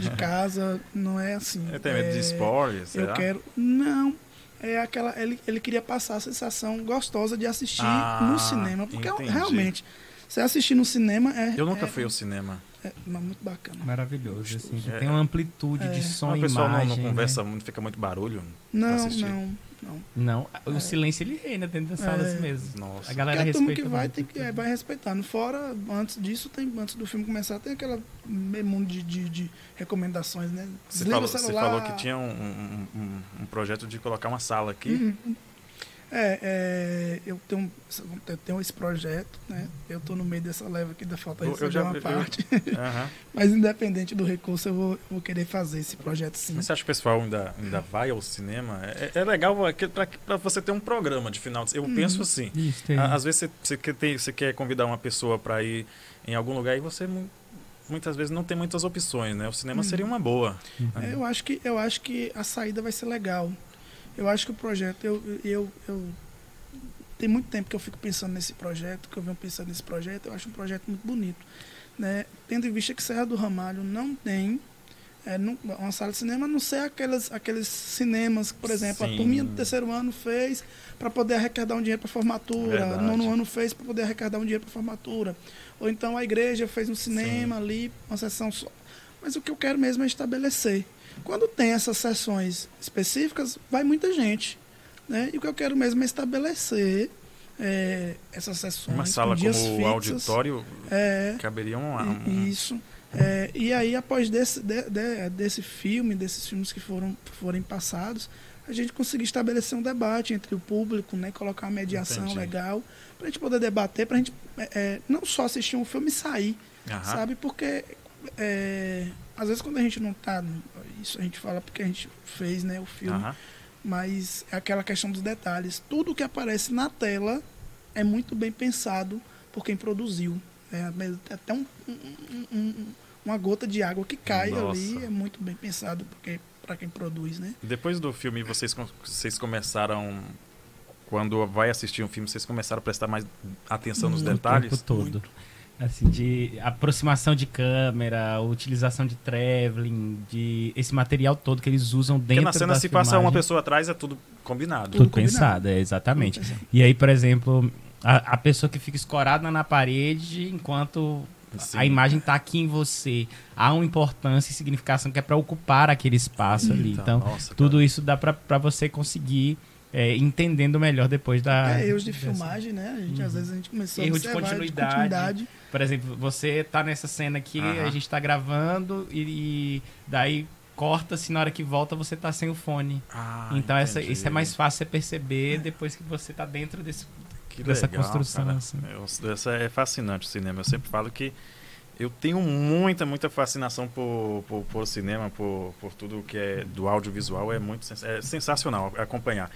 de casa. Não é assim. É, tem medo de É, spoiler, Eu será? quero. Não. É aquela. Ele, ele queria passar a sensação gostosa de assistir Ah, no cinema. Porque entendi. realmente, você assistir no cinema é. Eu nunca é, fui ao cinema. é muito bacana. Maravilhoso, assim. É. Tem uma amplitude É. de som o e pessoal não, imagem. não né? conversa muito, fica muito barulho. Não, não, não. Não, o É. silêncio ele reina dentro das salas É. mesmo. Nossa. A galera Porque a turma que respeita vai, tem que, é, vai respeitando. Fora, antes disso, tem, antes do filme começar, tem aquela meio mundo de, de, de recomendações, né? Você falou, você falou que tinha um, um- um- um projeto de colocar uma sala aqui. Uhum. É, é, eu tenho, eu tenho esse projeto, né? Eu tô no meio dessa leva aqui da falta Eu- eu receber já- uma eu- parte. Aham. Mas independente do recurso, eu vou, eu vou querer fazer esse projeto sim. Mas você acha que o pessoal ainda, ainda vai ao cinema? É, é legal para você ter um programa de final de Eu Uhum. penso assim. Isso, Às vezes você, você, quer ter- você quer convidar uma pessoa para ir em algum lugar e você mu- muitas vezes não tem muitas opções, né? O cinema Uhum. seria uma boa. É, eu acho que eu acho que a saída vai ser legal. Eu acho que o projeto eu eu, eu tem muito tempo que eu fico pensando nesse projeto, que eu venho pensando nesse projeto. Eu acho um projeto muito bonito, né? Tendo em vista que Serra do Ramalho não tem é, não- uma sala de cinema, a não ser aquelas, aqueles cinemas que, por exemplo, Sim. a turminha do terceiro ano fez para poder arrecadar um dinheiro para formatura, Verdade. nono ano fez para poder arrecadar um dinheiro para formatura, ou então a igreja fez um cinema ali, uma sessão só. Mas o que eu quero mesmo é estabelecer. Quando tem essas sessões específicas, vai muita gente. Né? E o que eu quero mesmo é estabelecer é, essas sessões. Uma sala com como o auditório É, caberia um, um- Isso. É, e aí, após desse, de- de- desse filme, desses filmes que foram forem passados, a gente conseguir estabelecer um debate entre o público, né? Colocar uma mediação Entendi. legal, para a gente poder debater, para a gente é, é, não só assistir um filme e sair, Aham. sabe? Porque é, às vezes quando a gente não tá. Isso a gente fala porque a gente fez né, o filme, Aham. mas é aquela questão dos detalhes. Tudo que aparece na tela é muito bem pensado por quem produziu. É, até um, um- um- uma gota de água que cai Nossa. ali é muito bem pensado porque para quem produz, né? Depois do filme, vocês, vocês começaram. Quando vai assistir um filme, vocês começaram a prestar mais atenção nos Muito, o detalhes? tempo todo. Assim, de aproximação de câmera, utilização de traveling, de esse material todo que eles usam Porque dentro na cena, da se passar uma filmagem. pessoa atrás, é tudo combinado. Tudo Tudo combinado. pensado, é, exatamente. Pensado. E aí, por exemplo, a, a pessoa que fica escorada na parede enquanto Sim. a imagem está aqui em você. Há uma importância e significação que é para ocupar aquele espaço ali. Eita, Então, nossa, tudo cara. isso dá para você conseguir é, entendendo melhor depois da. é, erros de dessa- filmagem, né? A gente, Às vezes a gente começou Erro a de continuidade. continuidade. Por exemplo, você tá nessa cena aqui, Aham. a gente tá gravando e, e daí corta-se na hora que volta você tá sem o fone. Ah, então essa, isso é mais fácil você perceber depois que você tá dentro desse Que dessa legal, construção, assim. Eu- essa é fascinante o cinema. Eu sempre falo que eu tenho muita, muita fascinação por, por, por cinema, por, por tudo que é do audiovisual. É muito sens é sensacional acompanhar.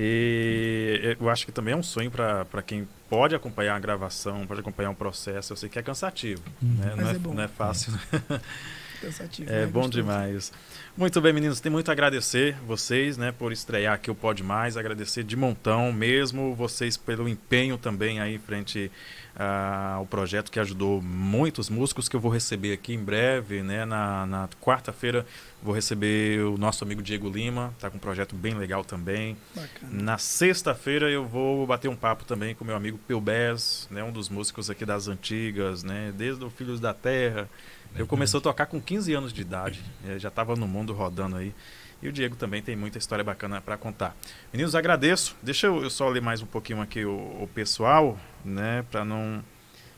E eu acho que também é um sonho para quem pode acompanhar a gravação, pode acompanhar um processo. Eu sei que é cansativo, hum. né? não, é, é não é fácil. cansativo. É, é bom demais. Muito bem, meninos. Tem muito a agradecer vocês, né, por estrear aqui o Pode Mais. Agradecer de montão mesmo vocês pelo empenho também aí frente uh, ao projeto que ajudou muitos músicos que eu vou receber aqui em breve, né? Na, na quarta-feira vou receber o nosso amigo Diego Lima, tá com um projeto bem legal também. Bacana. Na sexta-feira eu vou bater um papo também com meu amigo Pelbez, né, um dos músicos aqui das antigas, né, desde o Filhos da Terra, eu comecei a tocar com 15 anos de idade, eh, já estava no mundo rodando aí. E o Diego também tem muita história bacana para contar. Meninos, agradeço. Deixa eu, só ler mais um pouquinho aqui o, o pessoal, né, para não,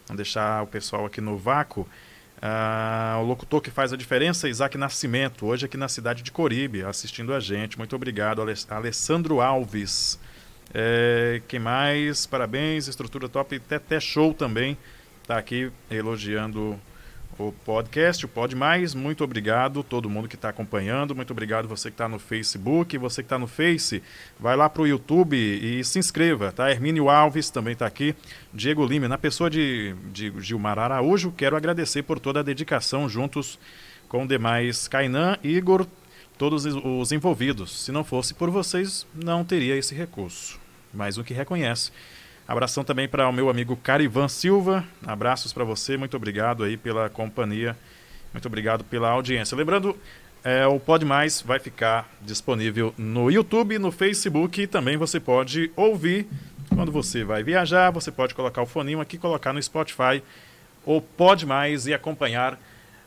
não deixar o pessoal aqui no vácuo. Ah, o locutor que faz a diferença, Isaac Nascimento, hoje aqui na cidade de Coribe, assistindo a gente. Muito obrigado, Alessandro Alves. É, quem mais? Parabéns, estrutura top. Teté Show também está aqui elogiando o podcast, o Pod Mais. Muito obrigado todo mundo que está acompanhando. Muito obrigado você que está no Facebook, você que está no Face. Vai lá para o YouTube e se inscreva, tá? Hermínio Alves também está aqui. Diego Lima, na pessoa de, de Gilmar Araújo, quero agradecer por toda a dedicação juntos com demais Kainan, Igor, todos os envolvidos. Se não fosse por vocês, não teria esse recurso. Mais um que reconhece. Abração também para o meu amigo Carivan Silva. Abraços para você, muito obrigado aí pela companhia, muito obrigado pela audiência. Lembrando, é, o Pod Mais vai ficar disponível no YouTube, no Facebook e também você pode ouvir quando você vai viajar. Você pode colocar o foninho aqui, colocar no Spotify o Pod Mais e acompanhar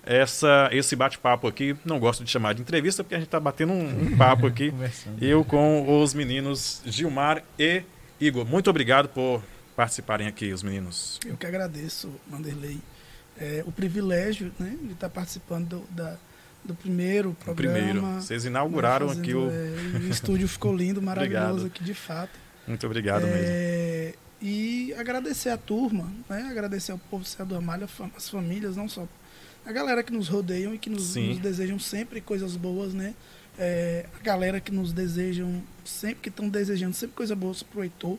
essa, esse bate-papo aqui. Não gosto de chamar de entrevista porque a gente está batendo um, um papo aqui. eu com os meninos Gilmar e Igor, muito obrigado por participarem aqui, os meninos. Eu que agradeço, Vanderlei. É, o privilégio né, de estar participando do, da, do primeiro programa. O primeiro. Vocês inauguraram fazendo, aqui o. É, o estúdio ficou lindo, maravilhoso aqui, de fato. Muito obrigado é, mesmo. E agradecer a turma, né, agradecer ao povo do Amália, as famílias, não só a galera que nos rodeiam e que nos, nos desejam sempre coisas boas, né? É, a galera que nos desejam, sempre que estão desejando sempre coisa boa para o Heitor.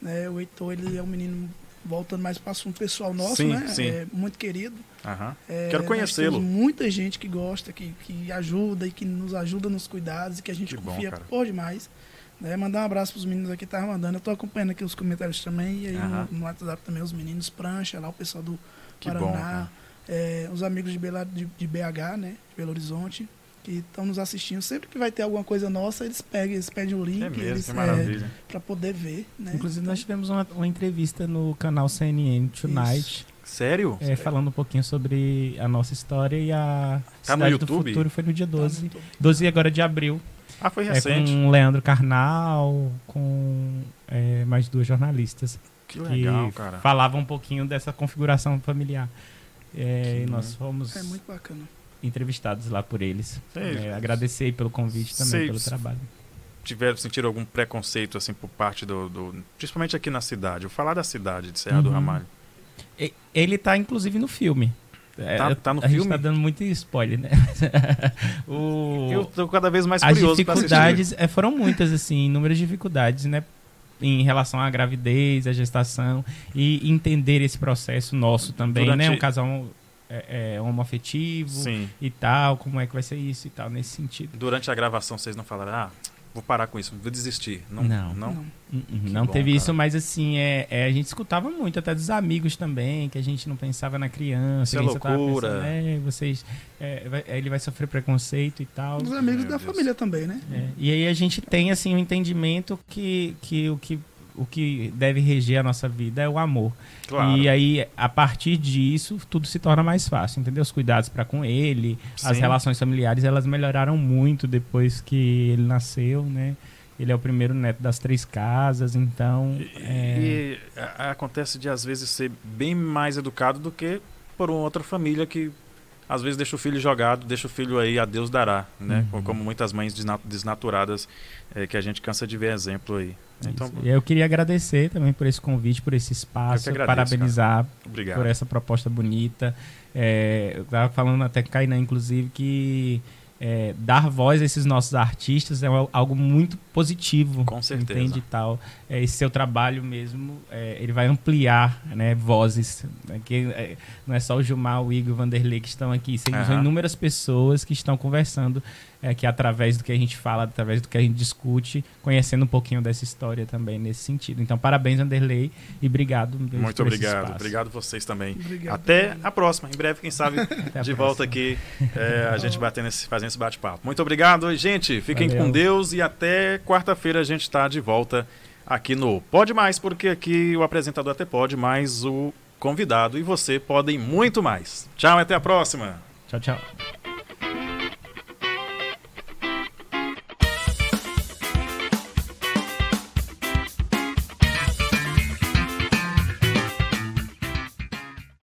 Né? O Heitor ele é um menino, voltando mais para um pessoal nosso, sim, né? Sim. É, muito querido. Uhum. É, Quero conhecê-lo. muita gente que gosta, que, que ajuda e que nos ajuda nos cuidados e que a gente que confia bom, por demais. Né? Mandar um abraço para os meninos aqui que estavam mandando. Eu estou acompanhando aqui os comentários também. E aí uhum. no, no, WhatsApp também os meninos Prancha, lá o pessoal do que Paraná. Bom, é, os amigos de, Bela, de, de BH, né? De Belo Horizonte que estão nos assistindo, sempre que vai ter alguma coisa nossa, eles pegam, eles pedem o link, é mesmo, eles, que maravilha. É, para poder ver. Né? Inclusive então, nós tivemos uma, uma, entrevista no canal CNN Tonight. Isso. Sério? É, falando um pouquinho sobre a nossa história e a tá Cidade no YouTube? do Futuro foi no dia 12. Tá 12 agora de abril. Ah, foi recente. É, com Leandro Carnal, com é, mais duas jornalistas. Que legal, cara. Falavam um pouquinho dessa configuração familiar. É, e nós fomos. É muito bacana entrevistados lá por eles. É, agradecer pelo convite também, pelo trabalho. Tiveram, sentiram algum preconceito, assim, por parte do, do Principalmente aqui na cidade. Eu falar da cidade de Serra uhum. do Ramalho. Ele está inclusive, no filme. É, tá, tá no a filme? gente tá dando muito spoiler, né? o... Eu tô cada vez mais As curioso As dificuldades é, foram muitas, assim, inúmeras dificuldades, né? Em relação à gravidez, à gestação e entender esse processo nosso também, Durante... né? Um casal é, é, homoafetivo Sim. e tal, como é que vai ser isso e tal, nesse sentido. Durante a gravação vocês não falaram, ah, vou parar com isso, vou desistir. Não, não, não, não, uhum, não bom, teve cara. isso, mas assim, é, é, a gente escutava muito, até dos amigos também, que a gente não pensava na criança. Isso é loucura. Pensando, é, vocês, é, vai, ele vai sofrer preconceito e tal. Os amigos Meu da Deus. família também, né? É, e aí a gente tem, assim, o um entendimento que, que o que o que deve reger a nossa vida é o amor. Claro. E aí, a partir disso, tudo se torna mais fácil, entendeu? Os cuidados para com ele, Sim. as relações familiares, elas melhoraram muito depois que ele nasceu, né? Ele é o primeiro neto das três casas, então. E, é... e acontece de às vezes ser bem mais educado do que por uma outra família que às vezes deixa o filho jogado, deixa o filho aí a Deus dará, né? Uhum. Como muitas mães desnaturadas é, que a gente cansa de ver exemplo aí. Então, eu queria agradecer também por esse convite, por esse espaço, agradeço, parabenizar por essa proposta bonita. É, eu estava falando até com Kainan, inclusive, que é, dar voz a esses nossos artistas é algo muito positivo. Com certeza. Entende tal. É, esse seu trabalho mesmo, é, ele vai ampliar né, vozes. Né, que, é, não é só o Gilmar, o Igor, o Vanderlei que estão aqui. São uhum. inúmeras pessoas que estão conversando é, que através do que a gente fala, através do que a gente discute, conhecendo um pouquinho dessa história também nesse sentido. Então, parabéns, Vanderlei, e obrigado. Muito obrigado. Obrigado vocês também. Obrigado, Até a próxima. Em breve, quem sabe, de volta aqui, é, a gente batendo esse, fazendo esse bate-papo. Muito obrigado, gente. Fiquem Valeu. com Deus e até quarta-feira a gente está de volta aqui no Pode Mais, porque aqui o apresentador até pode, mas o convidado e você podem muito mais. Tchau, até a próxima. Tchau, tchau.